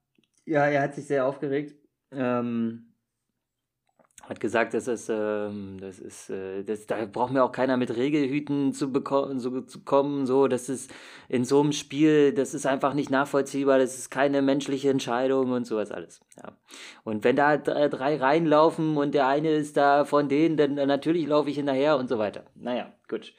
ja, er hat sich sehr aufgeregt. Ähm, hat gesagt, das ist, ähm, das ist, äh, das, da braucht mir auch keiner mit Regelhüten zu bekommen, so zu kommen, so, das ist in so einem Spiel, das ist einfach nicht nachvollziehbar, das ist keine menschliche Entscheidung und sowas alles. Ja. Und wenn da drei reinlaufen und der eine ist da von denen, dann natürlich laufe ich hinterher und so weiter. Naja, gut.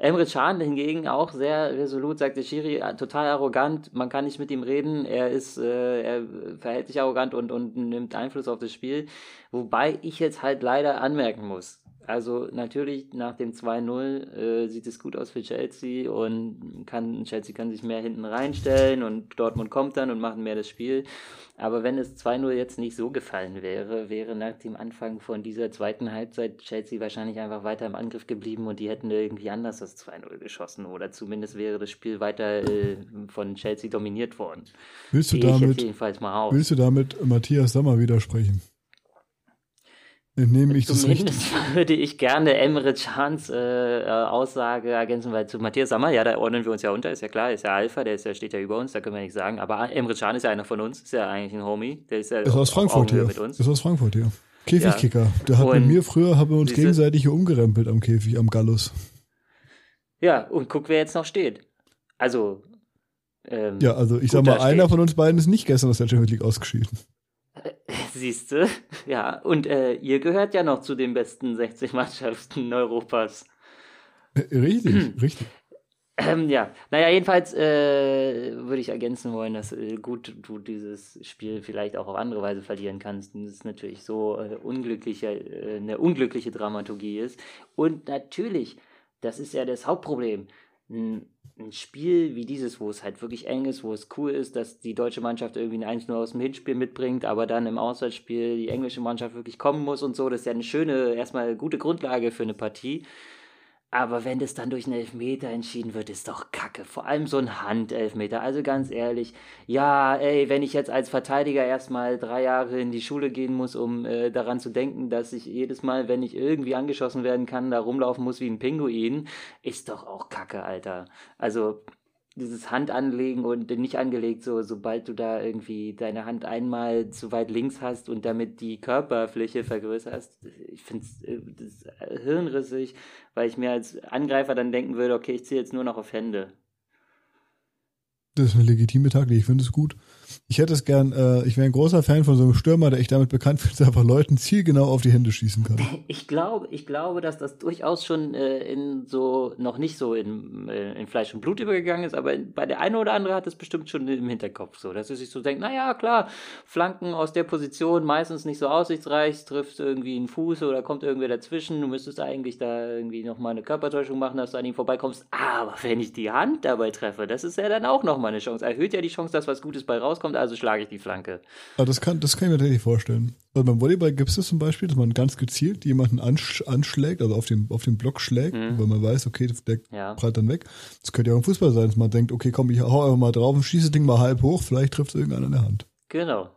Emre Can hingegen auch sehr resolut, sagte Schiri, äh, total arrogant, man kann nicht mit ihm reden, er ist, äh, er verhält sich arrogant und, und nimmt Einfluss auf das Spiel. Wobei ich jetzt halt leider anmerken muss, Also natürlich nach dem 2-0 äh, sieht es gut aus für Chelsea und kann, Chelsea kann sich mehr hinten reinstellen und Dortmund kommt dann und macht mehr das Spiel. Aber wenn es 2-0 jetzt nicht so gefallen wäre, wäre nach dem Anfang von dieser zweiten Halbzeit Chelsea wahrscheinlich einfach weiter im Angriff geblieben und die hätten irgendwie anders das 2-0 geschossen. Oder zumindest wäre das Spiel weiter äh, von Chelsea dominiert worden. Willst du, damit, willst du damit Matthias Sommer widersprechen? Entnehme ich das Zumindest *laughs* würde ich gerne Emre Chans äh, äh, Aussage ergänzen, weil zu Matthias Sammer, ja, da ordnen wir uns ja unter, ist ja klar, ist ja Alpha, der, ist ja, steht ja über uns, da können wir nicht sagen. Aber Emre Can ist ja einer von uns, ist ja eigentlich ein Homie. Der ist ja ist aus Frankfurt hier. Mit uns. Ist aus Frankfurt hier. Käfigkicker. Ja. Der hat und mit mir früher, haben wir uns gegenseitig hier umgerempelt am Käfig, am Gallus. Ja, und guck, wer jetzt noch steht. Also. Ähm, ja, also ich sag mal, einer von uns beiden ist nicht gestern aus der Champions League ausgeschieden. *laughs* Siehst du? Ja, und äh, ihr gehört ja noch zu den besten 60 Mannschaften Europas. Äh, richtig, richtig. Ähm, ja, naja, jedenfalls äh, würde ich ergänzen wollen, dass äh, gut du dieses Spiel vielleicht auch auf andere Weise verlieren kannst. Und es natürlich so äh, unglückliche, äh, eine unglückliche Dramaturgie ist. Und natürlich, das ist ja das Hauptproblem ein, ein Spiel wie dieses, wo es halt wirklich eng ist, wo es cool ist, dass die deutsche Mannschaft irgendwie ein 1-0 aus dem Hinspiel mitbringt, aber dann im Auswärtsspiel die englische Mannschaft wirklich kommen muss und so, das ist ja eine schöne, erstmal gute Grundlage für eine Partie. Aber wenn das dann durch einen Elfmeter entschieden wird, ist doch kacke. Vor allem so ein Handelfmeter. Also ganz ehrlich, ja, ey, wenn ich jetzt als Verteidiger erstmal drei Jahre in die Schule gehen muss, um äh, daran zu denken, dass ich jedes Mal, wenn ich irgendwie angeschossen werden kann, da rumlaufen muss wie ein Pinguin, ist doch auch kacke, Alter. Also dieses Hand anlegen und nicht angelegt, so sobald du da irgendwie deine Hand einmal zu weit links hast und damit die Körperfläche vergrößerst, ich finde es äh, hirnrissig, weil ich mir als Angreifer dann denken würde, okay, ich ziehe jetzt nur noch auf Hände. Das ist eine legitime Taktik, ich finde es gut. Ich hätte es gern, äh, ich wäre ein großer Fan von so einem Stürmer, der ich damit bekannt finde, *laughs* dass er einfach Leuten zielgenau auf die Hände schießen kann. Ich glaube, ich glaube, dass das durchaus schon äh, in so, noch nicht so in, äh, in Fleisch und Blut übergegangen ist, aber bei der eine oder andere hat es bestimmt schon im Hinterkopf so, dass er sich so denkt, naja, klar, Flanken aus der Position meistens nicht so aussichtsreich, trifft irgendwie einen Fuß oder kommt irgendwer dazwischen, du müsstest eigentlich da irgendwie nochmal eine Körpertäuschung machen, dass du an ihm vorbeikommst, aber wenn ich die Hand dabei treffe, das ist ja dann auch nochmal eine Chance, erhöht ja die Chance, dass was Gutes bei rauskommt, also schlage ich die Flanke. Aber das kann, das kann ich mir tatsächlich vorstellen. Also beim Volleyball gibt es das zum Beispiel, dass man ganz gezielt jemanden ansch anschlägt, also auf den, auf den Block schlägt, mhm. weil man weiß, okay, der ja. prallt dann weg. Das könnte ja auch im Fußball sein, dass man denkt, okay, komm, ich hau einfach mal drauf und schieße das Ding mal halb hoch, vielleicht trifft es irgendeiner in der Hand. Genau.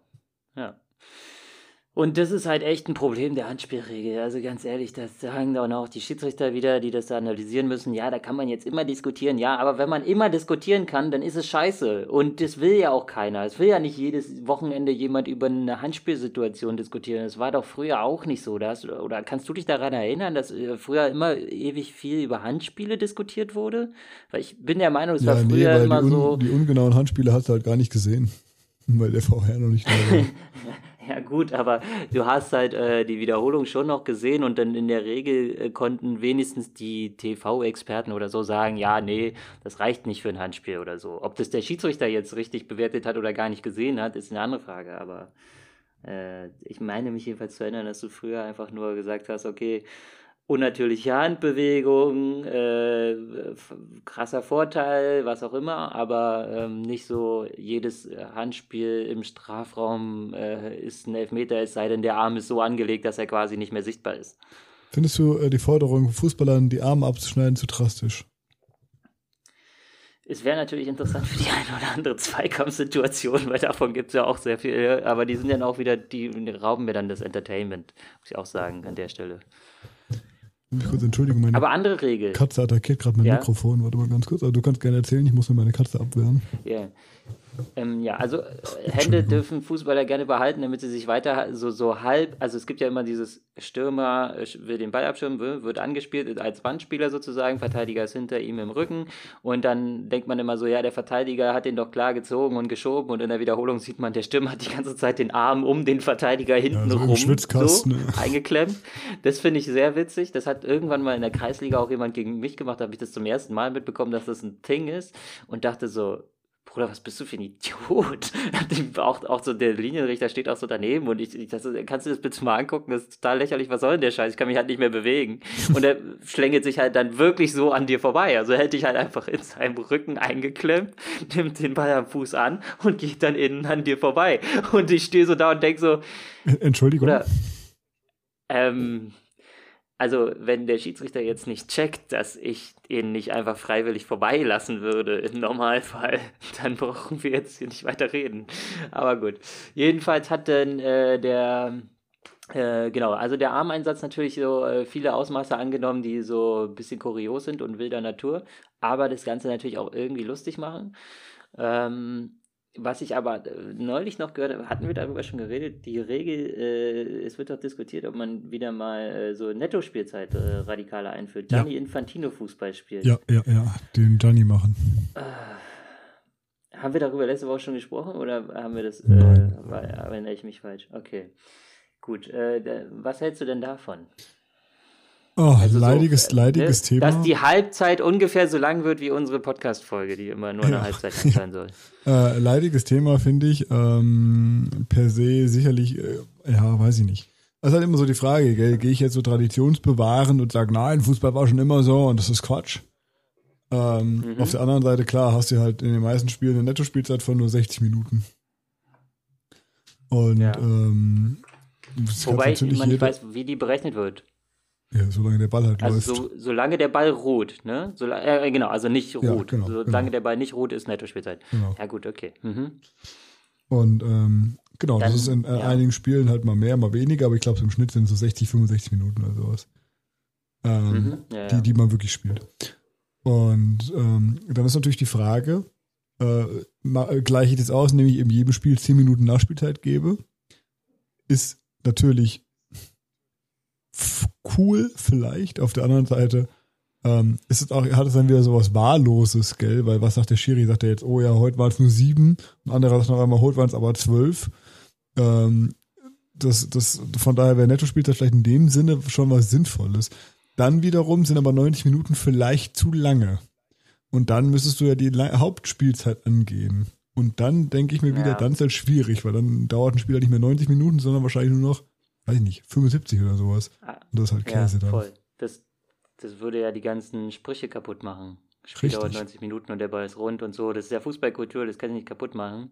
Und das ist halt echt ein Problem der Handspielregel. Also ganz ehrlich, das sagen dann auch die Schiedsrichter wieder, die das da analysieren müssen. Ja, da kann man jetzt immer diskutieren. Ja, aber wenn man immer diskutieren kann, dann ist es scheiße. Und das will ja auch keiner. Es will ja nicht jedes Wochenende jemand über eine Handspielsituation diskutieren. Das war doch früher auch nicht so. Das, oder kannst du dich daran erinnern, dass äh, früher immer ewig viel über Handspiele diskutiert wurde? Weil ich bin der Meinung, es ja, war früher nee, immer die so. Die ungenauen Handspiele hast du halt gar nicht gesehen. *laughs* Weil der VR noch nicht da war. *laughs* *laughs* Ja gut, aber du hast halt äh, die Wiederholung schon noch gesehen und dann in der Regel äh, konnten wenigstens die TV-Experten oder so sagen, ja, nee, das reicht nicht für ein Handspiel oder so. Ob das der Schiedsrichter jetzt richtig bewertet hat oder gar nicht gesehen hat, ist eine andere Frage. Aber äh, ich meine mich jedenfalls zu erinnern, dass du früher einfach nur gesagt hast, okay, unnatürliche Handbewegung, äh, krasser Vorteil, was auch immer, aber ähm, nicht so jedes Handspiel im Strafraum äh, ist ein Elfmeter, es sei denn, der Arm ist so angelegt, dass er quasi nicht mehr sichtbar ist. Findest du äh, die Forderung, Fußballern die Arme abzuschneiden, zu drastisch? Es wäre natürlich interessant für die eine oder andere Zweikampfsituation, weil davon gibt es ja auch sehr viel, aber die sind dann auch wieder, die, die rauben mir dann das Entertainment, muss ich auch sagen, an der Stelle. Kurz, Entschuldigung, meine Aber andere Regel. Katze attackiert gerade mein ja? Mikrofon. Warte mal ganz kurz. Aber du kannst gerne erzählen, ich muss mir meine Katze abwehren. Ja. Ähm, ja, also äh, Hände dürfen Fußballer gerne behalten, damit sie sich weiter so, so halb, also es gibt ja immer dieses Stürmer äh, will den Ball abschirmen, wird angespielt als Wandspieler sozusagen, Verteidiger ist hinter ihm im Rücken und dann denkt man immer so, ja, der Verteidiger hat den doch klar gezogen und geschoben und in der Wiederholung sieht man, der Stürmer hat die ganze Zeit den Arm um den Verteidiger hinten ja, rum so, *laughs* eingeklemmt. Das finde ich sehr witzig. Das hat irgendwann mal in der Kreisliga auch jemand gegen mich gemacht, da habe ich das zum ersten Mal mitbekommen, dass das ein Ding ist und dachte so, Bruder, was bist du für ein Idiot? *laughs* auch, auch so der Linienrichter steht auch so daneben und ich, ich das, kannst du das bitte mal angucken? Das ist total lächerlich. Was soll denn der Scheiß? Ich kann mich halt nicht mehr bewegen. *laughs* Und er schlängelt sich halt dann wirklich so an dir vorbei. Also hätte ich halt einfach in seinem Rücken eingeklemmt, *laughs* nimmt den Ball am Fuß an und geht dann innen an dir vorbei. Und ich stehe so da und denke so. Entschuldigung. Oder, ähm, also wenn der Schiedsrichter jetzt nicht checkt, dass ich ihn nicht einfach freiwillig vorbeilassen würde im Normalfall, *laughs* dann brauchen wir jetzt hier nicht weiter reden. Aber gut. Jedenfalls hat dann äh, der äh, genau, also der Armeinsatz natürlich so äh, viele Ausmaße angenommen, die so ein bisschen kurios sind und wilder Natur, aber das Ganze natürlich auch irgendwie lustig machen. Ähm, was ich aber äh, neulich noch gehört habe, hatten wir darüber schon geredet, die Regel, äh, es wird doch diskutiert, ob man wieder mal äh, so Netto-Spielzeit äh, radikaler einführt. Gianni ja. Infantino Fußball spielt. Ja, ja, ja, den Gianni machen. Äh, haben wir darüber letzte Woche schon gesprochen oder haben wir das, äh, Nein. War, erinnere ich mich falsch? Okay, gut. Äh, was hältst du denn davon? Oh, also leidiges, so, leidiges ne, Thema. Dass die Halbzeit ungefähr so lang wird wie unsere Podcast-Folge, die immer nur eine ja. Halbzeit sein soll. *laughs* äh, leidiges Thema, finde ich. Ähm, per se sicherlich, äh, ja, weiß ich nicht. Das ist halt immer so die Frage, gell? gehe ich jetzt so traditionsbewahren und sage, nein, Fußball war schon immer so und das ist Quatsch. Ähm, mhm. Auf der anderen Seite, klar, hast du halt in den meisten Spielen eine Nettospielzeit von nur 60 Minuten. Und ja. ähm, Wobei ich, man nicht weiß, wie die berechnet wird. Ja, solange der Ball halt also läuft. So, solange der Ball ruht, ne? So, äh, genau, also nicht ruht. Ja, genau, solange genau. der Ball nicht ruht, ist Netto-Spielzeit. Genau. Ja, gut, okay. Mhm. Und ähm, genau, Dann, das ist in äh, ja. einigen Spielen halt mal mehr, mal weniger, aber ich glaube, im Schnitt sind es so 60, 65 Minuten oder sowas. Ähm, mhm. ja, die, die man wirklich spielt. Und ähm, dann ist natürlich die Frage, äh, gleiche ich das aus, indem ich in jedem Spiel 10 Minuten Nachspielzeit gebe, ist natürlich cool vielleicht. Auf der anderen Seite ähm, ist es auch, hat es dann wieder sowas Wahlloses, gell? Weil was sagt der Schiri? Sagt er jetzt, oh ja, heute waren es nur sieben. Ein anderer sagt noch einmal, heute waren es aber zwölf. Ähm, das, das, von daher wäre Netto-Spielzeit vielleicht in dem Sinne schon was Sinnvolles. Dann wiederum sind aber 90 Minuten vielleicht zu lange. Und dann müsstest du ja die Hauptspielzeit angehen. Und dann denke ich mir wieder, ja. dann ist halt schwierig, weil dann dauert ein Spiel halt nicht mehr 90 Minuten, sondern wahrscheinlich nur noch weiß ich nicht, 75 oder sowas. Ah, Und das ist halt Käse ja, dann. Voll. Das, das würde ja die ganzen Sprüche kaputt machen. Spiel dauert 90 Minuten und der Ball ist rund und so. Das ist ja Fußballkultur, das kann ich nicht kaputt machen.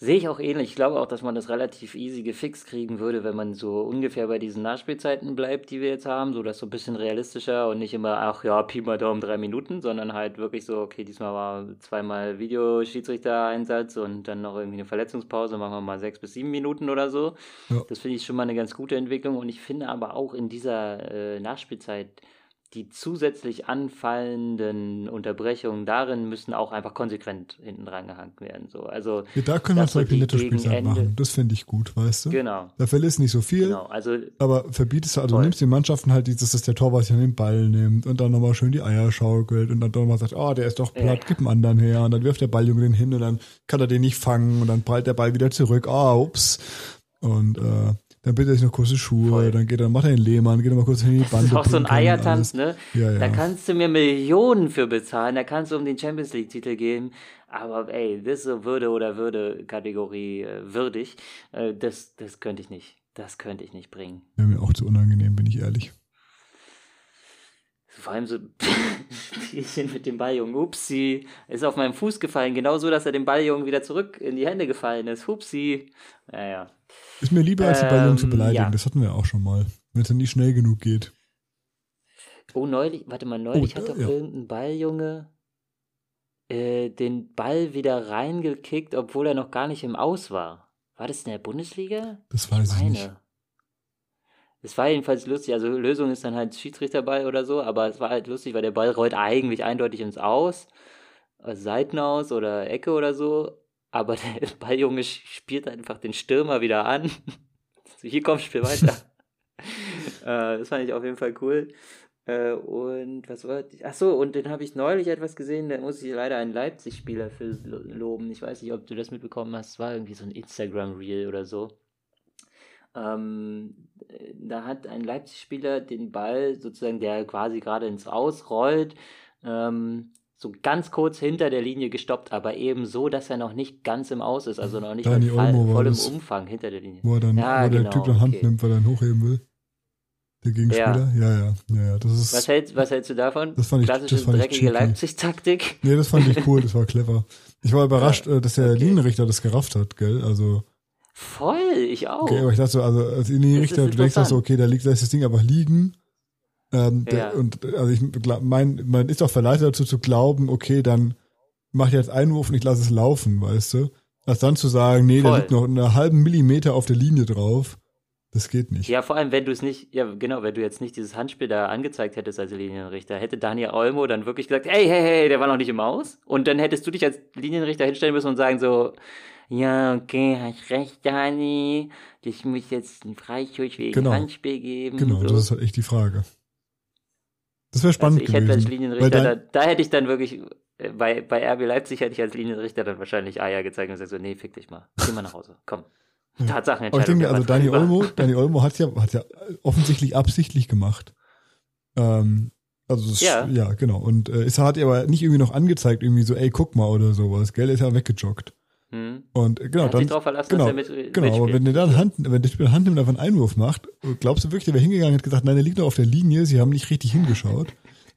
Sehe ich auch ähnlich. Ich glaube auch, dass man das relativ easy gefixt kriegen würde, wenn man so ungefähr bei diesen Nachspielzeiten bleibt, die wir jetzt haben, so dass so ein bisschen realistischer und nicht immer, ach ja, Pi mal Daumen drei Minuten, sondern halt wirklich so, okay, diesmal war zweimal Videoschiedsrichter-Einsatz und dann noch irgendwie eine Verletzungspause, machen wir mal sechs bis sieben Minuten oder so. Ja. Das finde ich schon mal eine ganz gute Entwicklung und ich finde aber auch in dieser äh, Nachspielzeit die zusätzlich anfallenden Unterbrechungen darin müssen auch einfach konsequent hinten dran gehangen werden. So, also ja, da können wir zum Beispiel netto Spielzeit machen. Das finde ich gut, weißt du? Genau. Da verlässt nicht so viel. Genau. Also, aber verbietest du, also toll. nimmst die Mannschaften halt dieses, dass der Torwart sich an den Ball nimmt und dann nochmal schön die Eier schaukelt und dann nochmal sagt, oh, der ist doch platt, ja. gib einen anderen her und dann wirft der Balljunge den hin und dann kann er den nicht fangen und dann prallt der Ball wieder zurück. Ah, oh, ups. Und äh, dann bitte ich noch kurze Schuhe, Voll. dann geht er, macht er den Lehmann, geht er mal kurz in die Bande. Das ist auch so ein Eiertanz, ne? Ja, ja. Da kannst du mir Millionen für bezahlen, da kannst du um den Champions League Titel gehen, aber ey, das ist so Würde oder Würde Kategorie äh, würdig, äh, das, das könnte ich nicht, das könnte ich nicht bringen. Wäre mir auch zu unangenehm, bin ich ehrlich. Vor allem so Spielchen mit dem Balljungen. Upsi, ist auf meinem Fuß gefallen. Genau so, dass er dem Balljungen wieder zurück in die Hände gefallen ist. Hupsi. Naja. Ist mir lieber, als die Balljungen ähm, zu beleidigen. Ja. Das hatten wir auch schon mal. Wenn es dann nicht schnell genug geht. Oh, neulich, warte mal, neulich oh, hat doch ja. irgendein Balljunge äh, den Ball wieder reingekickt, obwohl er noch gar nicht im Aus war. War das in der Bundesliga? Das weiß ich, ich nicht. Es war jedenfalls lustig. Also Lösung ist dann halt Schiedsrichterball oder so, aber es war halt lustig, weil der Ball rollt eigentlich eindeutig ins Aus, also Seitenaus oder Ecke oder so. Aber *laughs* der Balljunge spielt einfach den Stürmer wieder an. *laughs* Hier komm, spiel weiter. *laughs* äh, das fand ich auf jeden Fall cool. Äh, und was wollte ich? Achso, und dann habe ich neulich etwas gesehen, da muss ich leider einen Leipzig-Spieler für loben. Ich weiß nicht, ob du das mitbekommen hast. Es war irgendwie so ein Instagram-Reel oder so. Ähm, da hat ein Leipzig-Spieler den Ball sozusagen, der quasi gerade ins Ausrollt, ähm, so ganz kurz hinter der Linie gestoppt, aber eben so, dass er noch nicht ganz im Aus ist, also noch nicht Dani mit Fall, Olmo war vollem das. Umfang hinter der Linie. Wo er dann, Ja, wo der genau, Typ dann Hand okay. nimmt, weil er ihn hochheben will. Der Gegenspieler. Ja, ja, ja, ja. Das ist. Was, hältst, was hältst du davon? Das fand ich- Klassische das fand dreckige. Leipzig-Taktik. Nee, das fand ich cool, das war clever. Ich war überrascht, äh, dass der okay. Linienrichter das gerafft hat, gell? Also, Voll, ich auch. okay, aber ich dachte so, also als Linienrichter, du denkst so, okay, da liegt das Ding einfach liegen. Ähm, Ja. Und also ich mein, man ist doch verleitet dazu zu glauben, okay, dann mach ich jetzt Einwurf und ich lasse es laufen, weißt du? Als dann zu sagen, nee, der Voll. liegt noch einen halben Millimeter auf der Linie drauf. Das geht nicht. Ja, vor allem, wenn du es nicht, ja, genau, wenn du jetzt nicht dieses Handspiel da angezeigt hättest als Linienrichter, hätte Daniel Olmo dann wirklich gesagt, hey, hey, hey, der war noch nicht im Aus. Und dann hättest du dich als Linienrichter hinstellen müssen und sagen so, ja, okay, hast recht, Dani, ich muss jetzt einen Freistoß wegen Genau. Handspiel geben. Genau, so. das ist halt echt die Frage. Das wäre spannend also ich hätte als gewesen. Linienrichter, da, da hätte ich dann wirklich, äh, bei, bei RB Leipzig hätte ich als Linienrichter dann wahrscheinlich Eier gezeigt und gesagt so, nee, fick dich mal, geh mal nach Hause, komm. *laughs* Ja. Aber ich denke, also Dani Olmo. Dani Olmo hat ja, hat ja offensichtlich absichtlich gemacht. Ähm, also das, Ja. ja. genau. Und äh, es hat er aber nicht irgendwie noch angezeigt, irgendwie so, ey, guck mal oder sowas, gell? Ist ja weggejoggt. Hm. Und äh, genau, hat dann. sich drauf verlassen, genau, dass er mit, Genau, aber wenn der dann Hand, wenn der Spieler Hand nimmt und einfach einen Einwurf macht, glaubst du wirklich, der wäre hingegangen und hat gesagt, nein, der liegt noch auf der Linie, sie haben nicht richtig hingeschaut.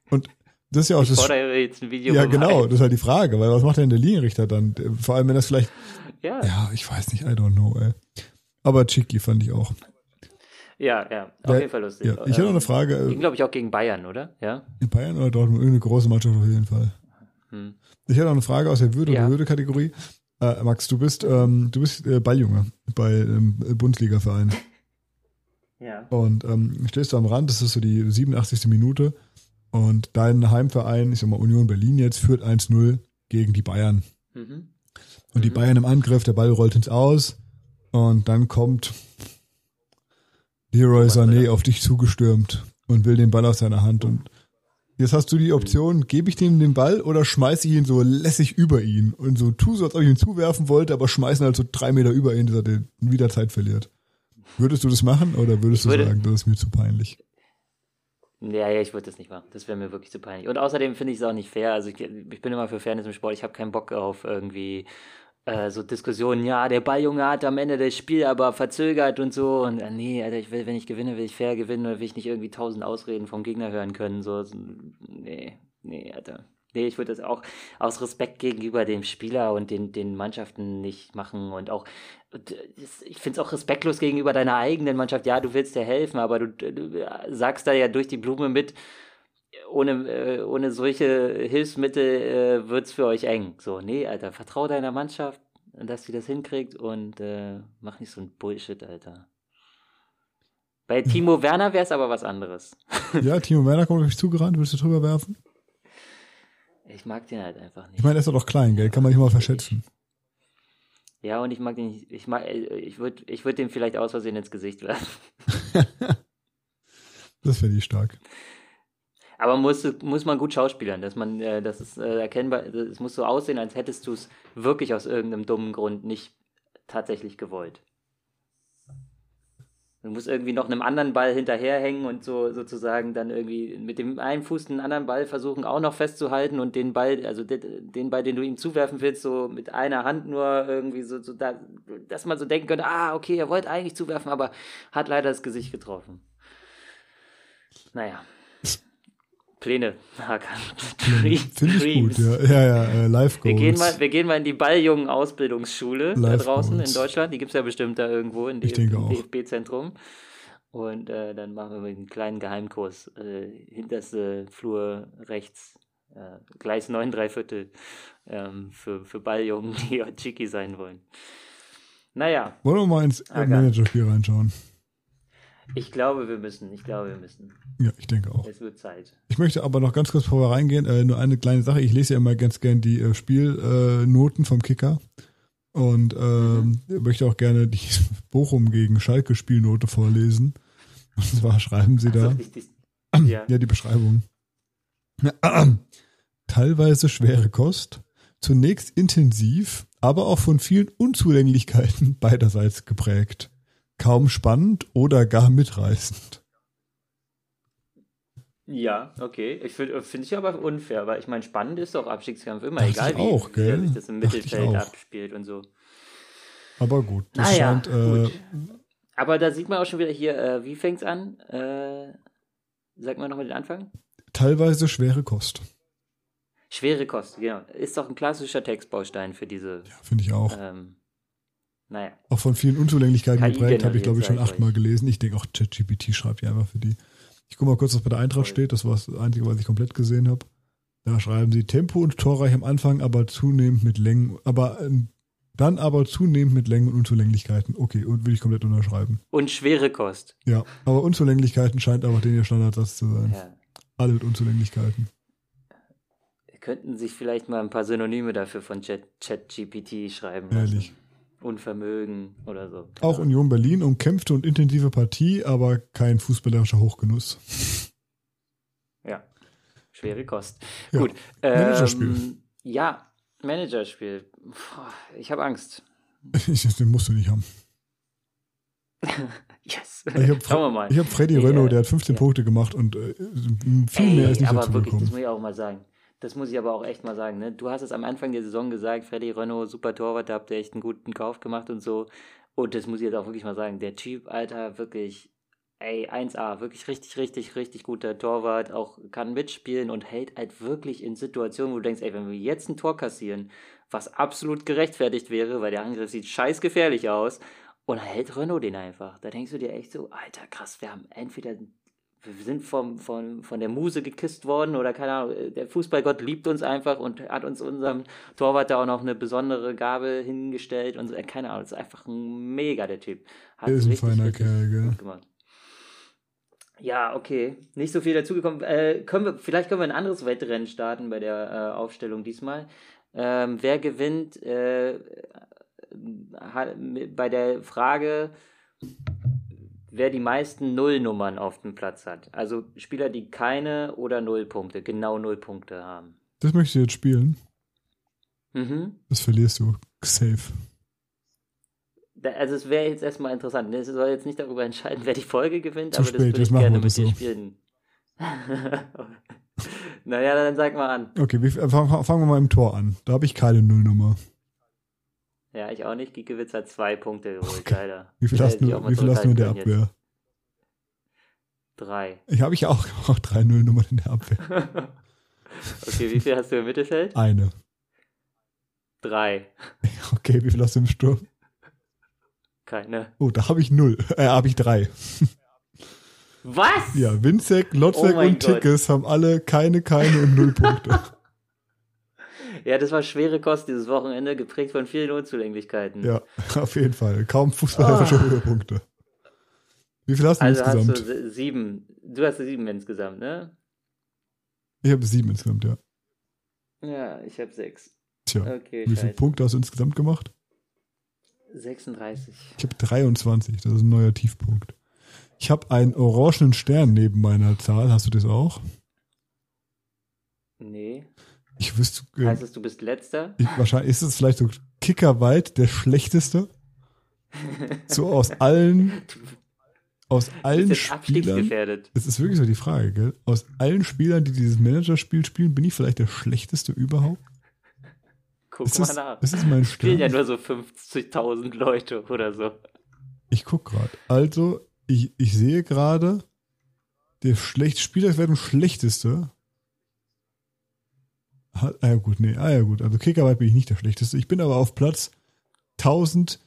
Und das ist ja auch Ich das. jetzt ein Video Ja, genau, das ist halt die Frage, weil was macht denn der Linienrichter dann? Vor allem, wenn das vielleicht, Ja, ja, ich weiß nicht, I don't know, ey. Aber Chicky fand ich auch. ja, ja, auf Ja, jeden Fall lustig. Ja, ich hätte noch eine Frage. äh, Ging, glaube ich, auch gegen Bayern, oder? Ja. In Bayern oder Dortmund, irgendeine große Mannschaft auf jeden Fall. Hm. Ich hätte noch eine Frage aus der Würde- Ja. oder Würde-Kategorie. Äh, Max, du bist, ähm, du bist äh, Balljunge bei ähm, Bundesliga-Verein. *laughs* Ja. Und ähm, stehst du am Rand, das ist so die 87. Minute. Und dein Heimverein, ich sag mal Union Berlin jetzt, führt 1-0 gegen die Bayern. Mhm. Und die Mhm. Bayern im Angriff, der Ball rollt ins Aus. Und dann kommt Leroy Sané auf dich zugestürmt und will den Ball aus seiner Hand. Und jetzt hast du die Option, gebe ich dem den Ball oder schmeiße ich ihn so lässig über ihn und so tu so, als ob ich ihn zuwerfen wollte, aber schmeißen halt so drei Meter über ihn, dass er den wieder Zeit verliert. Würdest du das machen oder würdest würde- du sagen, das ist mir zu peinlich? Ja, ja, ich würde das nicht machen. Das wäre mir wirklich zu peinlich. Und außerdem finde ich es auch nicht fair. Also ich, ich bin immer für Fairness im Sport. Ich habe keinen Bock auf irgendwie äh, so Diskussionen. Ja, der Balljunge hat am Ende das Spiel aber verzögert und so. Und äh, nee, Alter, ich will, wenn ich gewinne, will ich fair gewinnen oder will ich nicht irgendwie tausend Ausreden vom Gegner hören können. So, nee, nee, Alter. Nee, ich würde das auch aus Respekt gegenüber dem Spieler und den, den Mannschaften nicht machen und auch, äh, ich finde es auch respektlos gegenüber deiner eigenen Mannschaft. Ja, du willst dir helfen, aber du, du sagst da ja durch die Blume mit, ohne, äh, ohne solche Hilfsmittel äh, wird es für euch eng. So, nee, Alter, vertrau deiner Mannschaft, dass sie das hinkriegt und äh, mach nicht so ein Bullshit, Alter. Bei *laughs* Timo Werner wäre es aber was anderes. *laughs* Ja, Timo Werner kommt auf dich zugerannt, willst du drüber werfen? Ich mag den halt einfach nicht. Ich meine, er ist doch klein, gell? Kann man nicht mal verschätzen. Ja, und ich mag den nicht. Ich mag, äh, ich würde ich würd dem vielleicht aus Versehen ins Gesicht werfen. *laughs* Das finde ich stark. Aber muss, muss man gut schauspielern, dass man, äh, das ist äh, erkennbar, es muss so aussehen, als hättest du es wirklich aus irgendeinem dummen Grund nicht tatsächlich gewollt. Du musst irgendwie noch einem anderen Ball hinterherhängen und so sozusagen dann irgendwie mit dem einen Fuß einen anderen Ball versuchen auch noch festzuhalten und den Ball, also de- den Ball, den du ihm zuwerfen willst, so mit einer Hand nur irgendwie so, so da, dass man so denken könnte, ah, okay, er wollte eigentlich zuwerfen, aber hat leider das Gesicht getroffen. Naja. Pläne, *laughs* Finde ich Dreams. gut, ja. Ja, ja, äh, Live Wir gehen, mal, wir gehen mal in die Balljungen-Ausbildungsschule da Live draußen Goals. in Deutschland. Die gibt es ja bestimmt da irgendwo in Ich denke im. DFB-Zentrum. Und äh, dann machen wir einen kleinen Geheimkurs. Äh, hinterste Flur rechts, äh, Gleis 9, drei Viertel ähm, für, für Balljungen, *laughs* die Chiki sein wollen. Naja, Wollen wir mal ins Ah. Managerspiel reinschauen? Ich glaube, wir müssen. Ich glaube, wir müssen. Ja, ich denke auch. Es wird Zeit. Ich möchte aber noch ganz kurz bevor wir reingehen, äh, nur eine kleine Sache. Ich lese ja immer ganz gern die äh, Spielnoten Noten vom Kicker und ähm, möchte auch gerne die *laughs* Bochum gegen Schalke Spielnote vorlesen. Und zwar schreiben sie da, Also, ich, ich, ja. *clears throat* ja, die Beschreibung. *clears throat* Teilweise schwere Kost, zunächst intensiv, aber auch von vielen Unzulänglichkeiten *laughs* beiderseits geprägt. Kaum spannend oder gar mitreißend. Ja, okay. Ich finde find ich aber unfair, weil ich meine, spannend ist doch Abstiegskampf immer, Dachte egal ich wie, auch, wie gell? sich das im Mittelfeld abspielt und so. Aber gut, das Naja, scheint. Äh, gut. Aber da sieht man auch schon wieder hier, äh, wie fängt's an? Äh, sag mal nochmal den Anfang. teilweise schwere Kost. Schwere Kost, genau. Ist doch ein klassischer Textbaustein für diese, Ja, finde ich auch. ähm, naja. Auch von vielen Unzulänglichkeiten KI geprägt, habe ich, glaube ich, schon achtmal gelesen. Ich denke auch, ChatGPT schreibt ja einfach für die. Ich gucke mal kurz, was bei der Eintracht Voll. steht. Das war das Einzige, was ich komplett gesehen habe. Da schreiben sie Tempo und torreich am Anfang, aber zunehmend mit Längen, aber ähm, dann aber zunehmend mit Längen und Unzulänglichkeiten. Okay, und will ich komplett unterschreiben. Und schwere Kost. Ja, aber Unzulänglichkeiten scheint aber den ihr Standardsatz zu sein. Ja. Alle mit Unzulänglichkeiten. Könnten sich vielleicht mal ein paar Synonyme dafür von Chat- ChatGPT schreiben Ehrlich. Unvermögen oder so. Auch Union Berlin umkämpfte und intensive Partie, aber kein fußballerischer Hochgenuss. Ja, schwere Kost. Ja. Gut. Managerspiel. Ähm, ja, Managerspiel. Ich habe Angst. *laughs* Den musst du nicht haben. *laughs* Yes. Ich habe Schauen wir mal. ich hab Freddy Nee, Renault, der hat 15 ja. Punkte gemacht und äh, viel Ey, mehr ist nicht aber dazu wirklich, das gekommen. muss ich auch mal sagen. Das muss ich aber auch echt mal sagen. Ne? Du hast es am Anfang der Saison gesagt, Freddy Renault, super Torwart, da habt ihr echt einen guten Kauf gemacht und so. Und das muss ich jetzt auch wirklich mal sagen. Der Typ, Alter, wirklich, ey, 1A, wirklich richtig, richtig, richtig guter Torwart, auch kann mitspielen und hält halt wirklich in Situationen, wo du denkst, ey, wenn wir jetzt ein Tor kassieren, was absolut gerechtfertigt wäre, weil der Angriff sieht scheiß gefährlich aus, und hält Renault den einfach. Da denkst du dir echt so, Alter, krass, wir haben entweder wir sind vom, von, von der Muse geküsst worden oder keine Ahnung, der Fußballgott liebt uns einfach und hat uns unserem Torwart da auch noch eine besondere Gabe hingestellt und so, äh, keine Ahnung, das ist einfach ein mega der Typ. Hat ist ein richtig, feiner richtig Kerl, gell? gemacht. Ja, okay. Nicht so viel dazugekommen. Äh, können wir, vielleicht können wir ein anderes Wettrennen starten bei der äh, Aufstellung diesmal. Ähm, wer gewinnt äh, hat, bei der Frage, wer die meisten Nullnummern auf dem Platz hat. Also Spieler, die keine oder null Punkte, genau null Punkte haben. Das möchtest du jetzt spielen. Mhm. Das verlierst du. Safe. Da, also es wäre jetzt erstmal interessant. Es soll jetzt nicht darüber entscheiden, wer die Folge gewinnt, Zu aber das spät, würde jetzt ich gerne mit das dir so. spielen. *laughs* naja, dann sag mal an. Okay, wir, fangen fangen wir mal im Tor an. Da habe ich keine Nullnummer. Ja, ich auch nicht. Giekewitz hat zwei Punkte geholt, Okay. leider. Wie viel hast mal wie viel hast du in der Abwehr? jetzt. Drei. Ich habe ich auch, *laughs* drei Nullnummern in der Abwehr. *laughs* okay, wie viel hast du im Mittelfeld? Eine. Drei. *laughs* Okay, wie viel hast du im Sturm? Keine. Oh, da habe ich null. Äh, habe ich drei. Was? Ja, Winzek, Lotzek Oh und. Tickes haben alle keine, keine und null Punkte. Ja, das war schwere Kost dieses Wochenende, geprägt von vielen Unzulänglichkeiten. ja, *laughs* auf jeden Fall. Kaum fußballerische Höhepunkte. Wie viel hast du Also hast insgesamt? du se- sieben. Du hast sieben insgesamt, ne? Ich habe sieben insgesamt, ja. Ja, ich habe sechs. Tja, Okay, wie viele. Punkte hast du insgesamt gemacht? 36. Ich habe 23, das ist ein neuer Tiefpunkt. Ich habe einen orangenen Stern neben meiner Zahl. Hast du das auch? Nee. Ich wüsste, äh, Heißt es, du bist letzter? ich, wahrscheinlich ist es vielleicht so kickerweit der schlechteste. *laughs* So aus allen, aus allen Spielern. Das ist wirklich so die Frage, gell? Aus allen Spielern, die dieses Managerspiel spielen, bin ich vielleicht der schlechteste überhaupt? Guck Ist mal das, nach. ist das mein Spielen ja Stern? nur so 50.000 Leute oder so. Ich guck gerade. Also, ich, ich sehe gerade, der schlecht Spielerwertung schlechteste. Ah ja gut, nee, ah ja gut. Also Kickerweit bin ich nicht der schlechteste. Ich bin aber auf Platz 1000,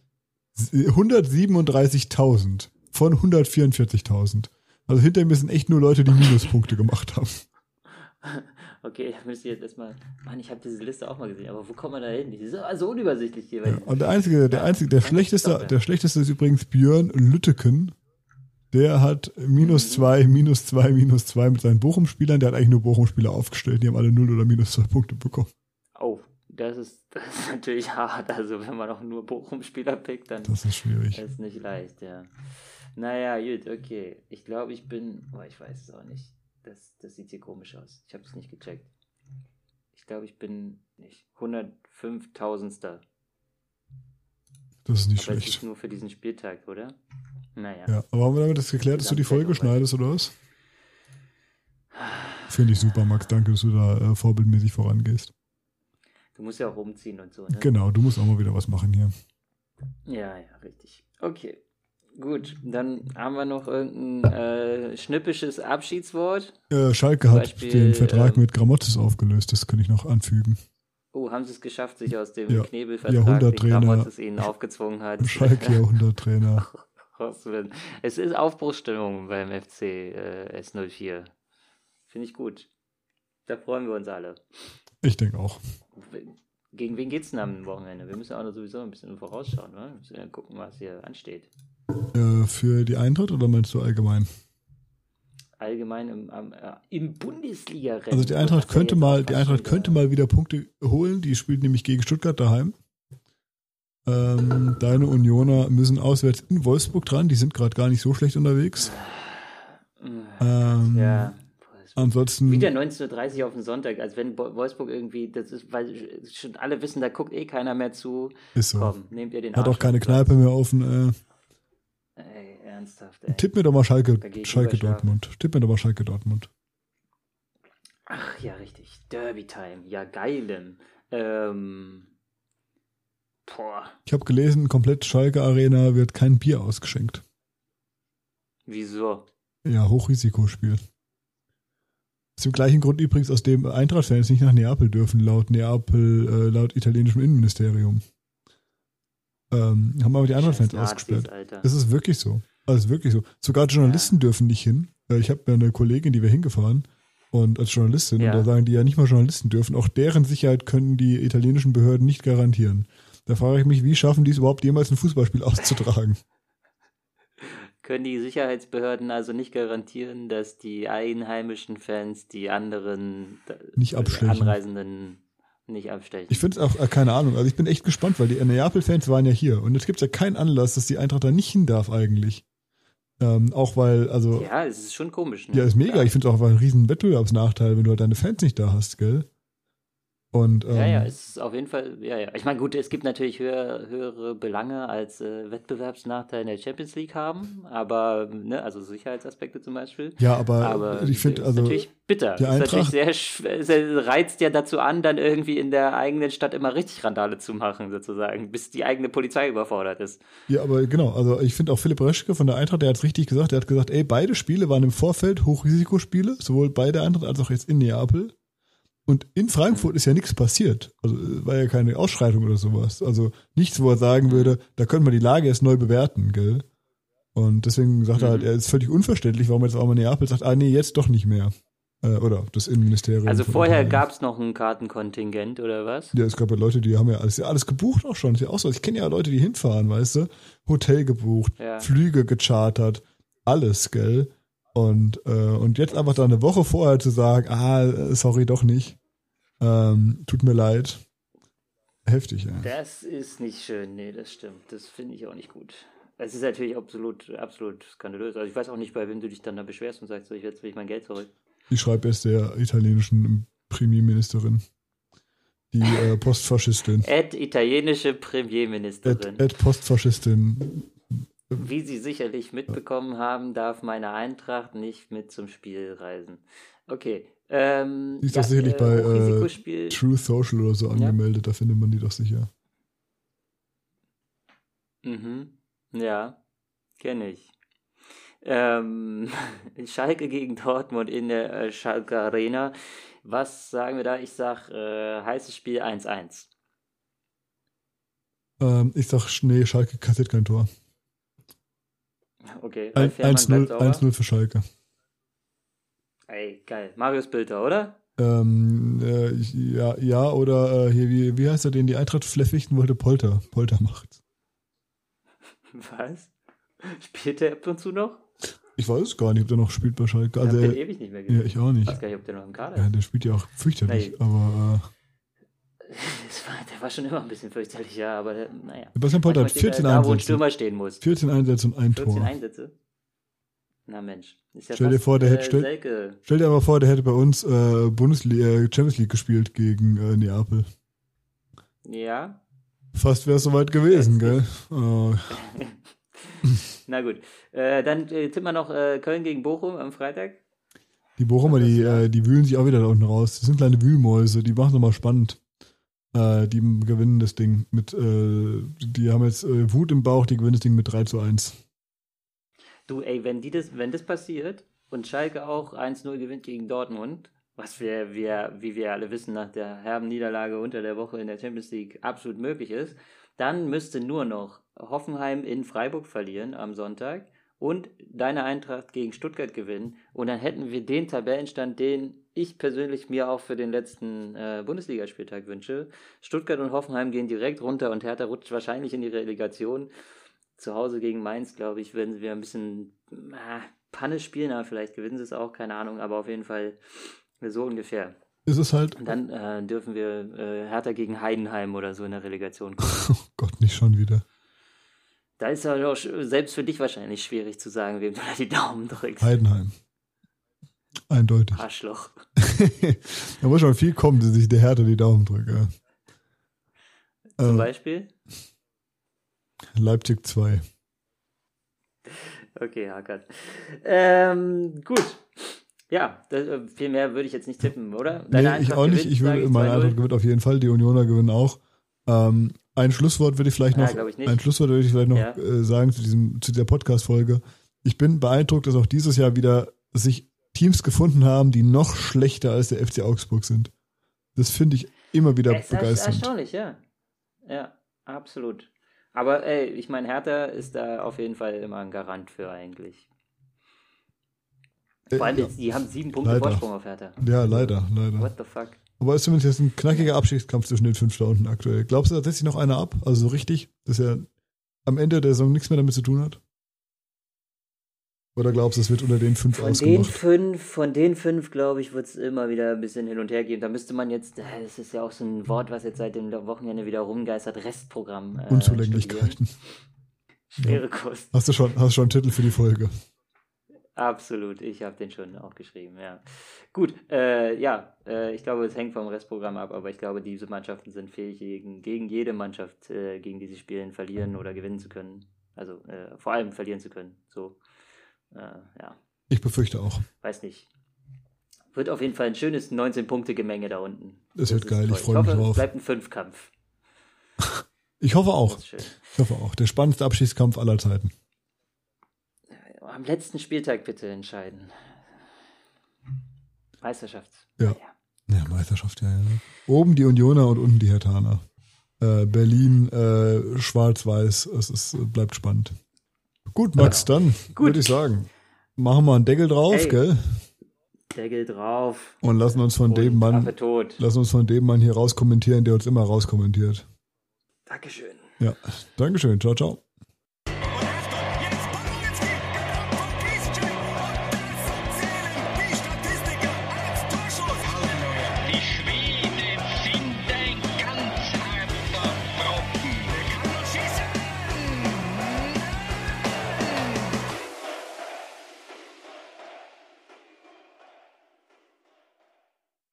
137.000 von 144.000. Also hinter mir sind echt nur Leute, die Minuspunkte gemacht haben. *laughs* Okay, da müsst ihr jetzt erstmal. Mann, ich habe diese Liste auch mal gesehen, aber wo kommt man da hin? Die ist so unübersichtlich hier. Ja, und der einzige, der einzige, der Ja, schlechteste, der schlechteste ist übrigens Björn Lütteken. Der hat minus Mhm. zwei, minus zwei, minus zwei mit seinen Bochum-Spielern. Der hat eigentlich nur Bochum-Spieler aufgestellt. Die haben alle null oder minus zwei Punkte bekommen. Oh, das ist, *laughs* das ist natürlich hart. Also, wenn man auch nur Bochum-Spieler pickt, dann Das ist schwierig. ist nicht leicht, ja. Naja, gut, okay. Ich glaube, ich bin. Oh, ich weiß es auch nicht. Das, das sieht hier komisch aus. Ich habe es nicht gecheckt. Ich glaube, ich bin nicht 105.000. Das ist nicht Aber schlecht. ist nur für diesen Spieltag, oder? Naja. Ja, aber haben wir damit das geklärt, dass du die Folge schneidest oder was? Finde ich super, Max. Danke, dass du da äh, vorbildmäßig vorangehst. Du musst ja auch umziehen und so, ne? Genau, du musst auch mal wieder was machen hier. Ja, ja, richtig. Okay. Gut, dann haben wir noch irgendein äh, schnippisches Abschiedswort. Äh, Schalke Zum hat Beispiel, den Vertrag ähm, mit Gramottis aufgelöst, das kann ich noch anfügen. Oh, haben sie es geschafft, sich aus dem Ja, Knebelvertrag, den. Gramottes ihnen aufgezwungen hat. Schalke Jahrhunderttrainer. *laughs* rauszufinden. Es ist Aufbruchsstimmung beim FC äh, S04. Finde ich gut. Da freuen wir uns alle. Ich denke auch. Gegen wen geht's denn am Wochenende? Wir müssen auch noch sowieso ein bisschen vorausschauen, ne? Wir müssen ja gucken, was hier ansteht. Äh, für die Eintracht oder meinst du allgemein? Allgemein im, am, äh, im Bundesliga-Rennen. Also die Eintracht könnte mal, die Eintracht könnte mal wieder Punkte holen. Die spielt nämlich gegen Stuttgart daheim. Ähm, deine Unioner müssen auswärts in Wolfsburg dran. Die sind gerade gar nicht so schlecht unterwegs. Ähm, Ja. Ansonsten, Wieder 19.30 Uhr auf den Sonntag, als wenn Wolfsburg irgendwie, das ist, weil schon alle wissen, da guckt eh keiner mehr zu. ist so. Komm, nehmt ihr den Hat Arsch auch keine. Kneipe mehr offen. Ey, ernsthaft, Äh, ey. tipp mir doch mal Schalke, Schalke. Dortmund. Tipp mir doch mal Schalke Dortmund. Ach ja, richtig. Derby Time. Ja, geilem. Ähm. Boah. Ich habe gelesen, komplett Schalke Arena wird kein Bier ausgeschenkt. Wieso? Ja, Hochrisikospiel. Aus dem gleichen Grund übrigens, aus dem Eintracht-Fans nicht nach Neapel dürfen, laut Neapel, äh, laut italienischem Innenministerium. Ähm, haben aber die Eintracht-Fans ausgesperrt. Das ist wirklich so. Das ist wirklich so. Sogar Journalisten dürfen nicht hin. Äh, Ich habe ja eine Kollegin, die wir hingefahren und als Journalistin, Ja. und da sagen die ja nicht mal Journalisten dürfen. Auch deren Sicherheit können die italienischen Behörden nicht garantieren. Da frage ich mich, wie schaffen die es überhaupt jemals ein Fußballspiel *laughs* auszutragen? Können die Sicherheitsbehörden also nicht garantieren, dass die einheimischen Fans die anderen äh, Nicht abstechen. Anreisenden nicht abstechen? Ich finde es auch, äh, keine Ahnung, also ich bin echt gespannt, weil die Neapel-Fans waren ja hier und jetzt gibt es ja keinen Anlass, dass die Eintracht da nicht hin darf eigentlich. Ähm, auch weil, also, ja, ja, es ist schon komisch. Ne? ist mega. Ja. Ich finde es auch ein riesen Wettbewerbsnachteil, wenn du halt deine Fans nicht da hast, gell? Und, ähm, Ja, ja, es ist auf jeden Fall, ja, ja. Ich meine, gut, es gibt natürlich höher, höhere Belange als äh, Wettbewerbsnachteil in der Champions League haben, aber, ne, also Sicherheitsaspekte zum Beispiel. ja, aber, Aber ich finde, also, natürlich bitter. die ist natürlich Eintracht- sehr, reizt ja dazu an, dann irgendwie in der eigenen Stadt immer richtig Randale zu machen, sozusagen, bis die eigene Polizei überfordert ist. ja, aber genau, also ich finde auch Philipp Reschke von der Eintracht, der hat es richtig gesagt, der hat gesagt, ey, beide Spiele waren im Vorfeld Hochrisikospiele, sowohl bei der Eintracht als auch jetzt in Neapel. Und in Frankfurt ist ja nichts passiert. Also äh, war ja keine Ausschreitung oder sowas. Also nichts, wo er sagen würde, da können wir die Lage erst neu bewerten, gell? Und deswegen sagt er halt, Mhm. er ist völlig unverständlich, warum jetzt auch mal Neapel sagt, ah nee, jetzt doch nicht mehr. Äh, oder das Innenministerium. Also vorher gab es noch ein Kartenkontingent oder was? Ja, es gab ja Leute, die haben ja alles, ja alles gebucht auch schon. Ist ja auch so. Ich kenne ja Leute, die hinfahren, weißt du? Hotel gebucht, Ja. Flüge gechartert, alles, gell? Und, äh, und jetzt einfach da eine Woche vorher zu sagen, ah, sorry, doch nicht. Ähm, tut mir leid. Heftig, ja. Das ist nicht schön, nee, das stimmt. Das finde ich auch nicht gut. Es ist natürlich absolut, absolut skandalös. Also ich weiß auch nicht, bei wem du dich dann da beschwerst und sagst, so, ich jetzt will ich mein Geld zurück. Ich schreibe erst der italienischen Premierministerin. Die äh, Postfaschistin. *laughs* Ed, italienische Premierministerin. Ed Postfaschistin. Wie Sie sicherlich mitbekommen haben, darf meine Eintracht nicht mit zum Spiel reisen. Okay. Ähm, Die ist doch sicherlich bei, äh. True Social oder so angemeldet, da findet man die doch sicher. Mhm. Ja, kenne ich. Ähm, *laughs* Schalke gegen Dortmund in der äh, Schalke Arena. Was sagen wir da? Ich sag äh, heißes Spiel 1-1. Ähm, ich sag, nee, Schalke kassiert kein Tor. Okay, Ein- Ralf Fährmann 1-0 bleibt sauber. 1-0 für Schalke. Ey, geil. Marius Bilder, oder? Ähm, äh, ich- ja, ja, oder äh, hier, wie, wie heißt er den, die Eintracht Fleffichten wollte Polter. Polter macht. *laughs* Was? Spielt der ab und zu noch? Ich weiß es gar nicht, ob der noch spielt bei Schalke. Ich Also, hab den er, ewig nicht mehr ja, gesehen. ich auch Ich nicht. weiß gar nicht, ob der noch im Kader Ja, ist. der spielt ja auch fürchterlich, Nee. aber Das war, der war schon immer ein bisschen fürchterlich, ja, aber der, naja. Sebastian Polter hat Manchmal steht er 14 da, wo ein Einsätze. Stürmer stehen muss. 14 Einsätze und ein 14 Tor. Einsätze? Na Mensch. Ist ja Stell dir vor, der hätte- äh, stell-. Stell dir aber vor, der hätte bei uns äh, Bundesliga, äh, Champions League gespielt gegen äh, Neapel. Ja, Fast wäre es soweit gewesen, gell? Oh, *laughs* na gut. Äh, dann äh, tippen wir noch äh, Köln gegen Bochum am Freitag. Die Bochumer, die, äh, die wühlen sich auch wieder da unten raus. Das sind kleine Wühlmäuse, die machen es nochmal spannend. Äh, die gewinnen das Ding mit, äh, die haben jetzt äh, Wut im Bauch, die gewinnen das Ding mit 3 zu 1. Du, ey, wenn, die das, wenn das passiert und Schalke auch 1-0 gewinnt gegen Dortmund, was wir, wir, wie wir alle wissen, nach der herben Niederlage unter der Woche in der Champions League absolut möglich ist, dann müsste nur noch Hoffenheim in Freiburg verlieren am Sonntag und deine Eintracht gegen Stuttgart gewinnen. Und dann hätten wir den Tabellenstand, den ich persönlich mir auch für den letzten äh, Bundesligaspieltag wünsche. Stuttgart und Hoffenheim gehen direkt runter und Hertha rutscht wahrscheinlich in die Relegation. Zu Hause gegen Mainz, glaube ich, werden sie ein bisschen äh, Panne spielen, aber vielleicht gewinnen sie es auch, keine Ahnung, aber auf jeden Fall so ungefähr. Ist es halt, Und dann äh, dürfen wir äh, Hertha gegen Heidenheim oder so in der Relegation gucken. *laughs* oh Gott, nicht schon wieder. Da ist ja doch selbst für dich wahrscheinlich schwierig zu sagen, wem du da die Daumen drückst. Heidenheim. Eindeutig. Arschloch. *laughs* da muss schon viel kommen, dass ich der Härte die Daumen drücke. Zum Äh, Beispiel? Leipzig 2. Okay, Hackert. Ähm, gut. Ja, das, äh, viel mehr würde ich jetzt nicht tippen, oder? Nee, ich Eintracht auch nicht. gewinnt, Ich will, meine 2-0. Antwort gewinnt auf jeden Fall. Die Unioner gewinnen auch. Ähm, ein Schlusswort würde ich vielleicht Ja, noch, glaub ich ein Schlusswort würde ich vielleicht noch Ja. äh, sagen zu diesem, zu der Podcast-Folge. Ich bin beeindruckt, dass auch dieses Jahr wieder sich Teams gefunden haben, die noch schlechter als der FC Augsburg sind. Das finde ich immer wieder Es ist begeisternd. erstaunlich, ja. Ja, absolut. Aber ey, ich meine, Hertha ist da auf jeden Fall immer ein Garant für eigentlich. Vor allem, Äh, ja. die haben sieben Punkte Leider. Vorsprung auf Hertha. ja, leider, leider. What the fuck? Aber es zumindest jetzt ein knackiger Abschiedskampf zwischen den fünf da unten aktuell. Glaubst du, da setzt sich noch einer ab? Also so richtig, dass er am Ende der Saison nichts mehr damit zu tun hat? Oder glaubst du, es wird unter den fünf Von den ausgemacht? fünf, von den fünf, glaube ich, wird es immer wieder ein bisschen hin und her gehen. Da müsste man jetzt, äh, das ist ja auch so ein Wort, was jetzt seit dem Wochenende wieder rumgeistert, Restprogramm. Äh, Unzulänglichkeiten. Schwere Kost. Hast du schon, hast du schon einen Titel für die Folge? Absolut, ich habe den schon auch geschrieben, ja. Gut, äh, ja, äh, ich glaube, es hängt vom Restprogramm ab, aber ich glaube, diese Mannschaften sind fähig, gegen, gegen jede Mannschaft, äh, gegen die sie spielen, verlieren oder gewinnen zu können. Also äh, vor allem verlieren zu können. So, äh, ja, Ich befürchte auch. weiß nicht. Wird auf jeden Fall ein schönes 19-Punkte-Gemenge da unten. Das wird ist geil, ich toll. freu mich hoffe, drauf. Es bleibt ein Fünfkampf. *laughs* Ich hoffe Das auch. Ich hoffe auch. Der spannendste Abschiedskampf aller Zeiten. Am letzten Spieltag bitte entscheiden. Meisterschaft. Ja. Ja, Meisterschaft, ja, ja. Oben die Unioner und unten die Hertaner. Äh, Berlin, äh, schwarz-weiß. Es ist, bleibt spannend. Gut, Max, dann Gut. würde ich sagen, machen wir einen Deckel drauf, Hey. gell? Deckel drauf. Und lassen uns von und dem Mann, lassen uns von dem Mann hier rauskommentieren, der uns immer rauskommentiert. Dankeschön. Ja, Dankeschön. Ciao, ciao.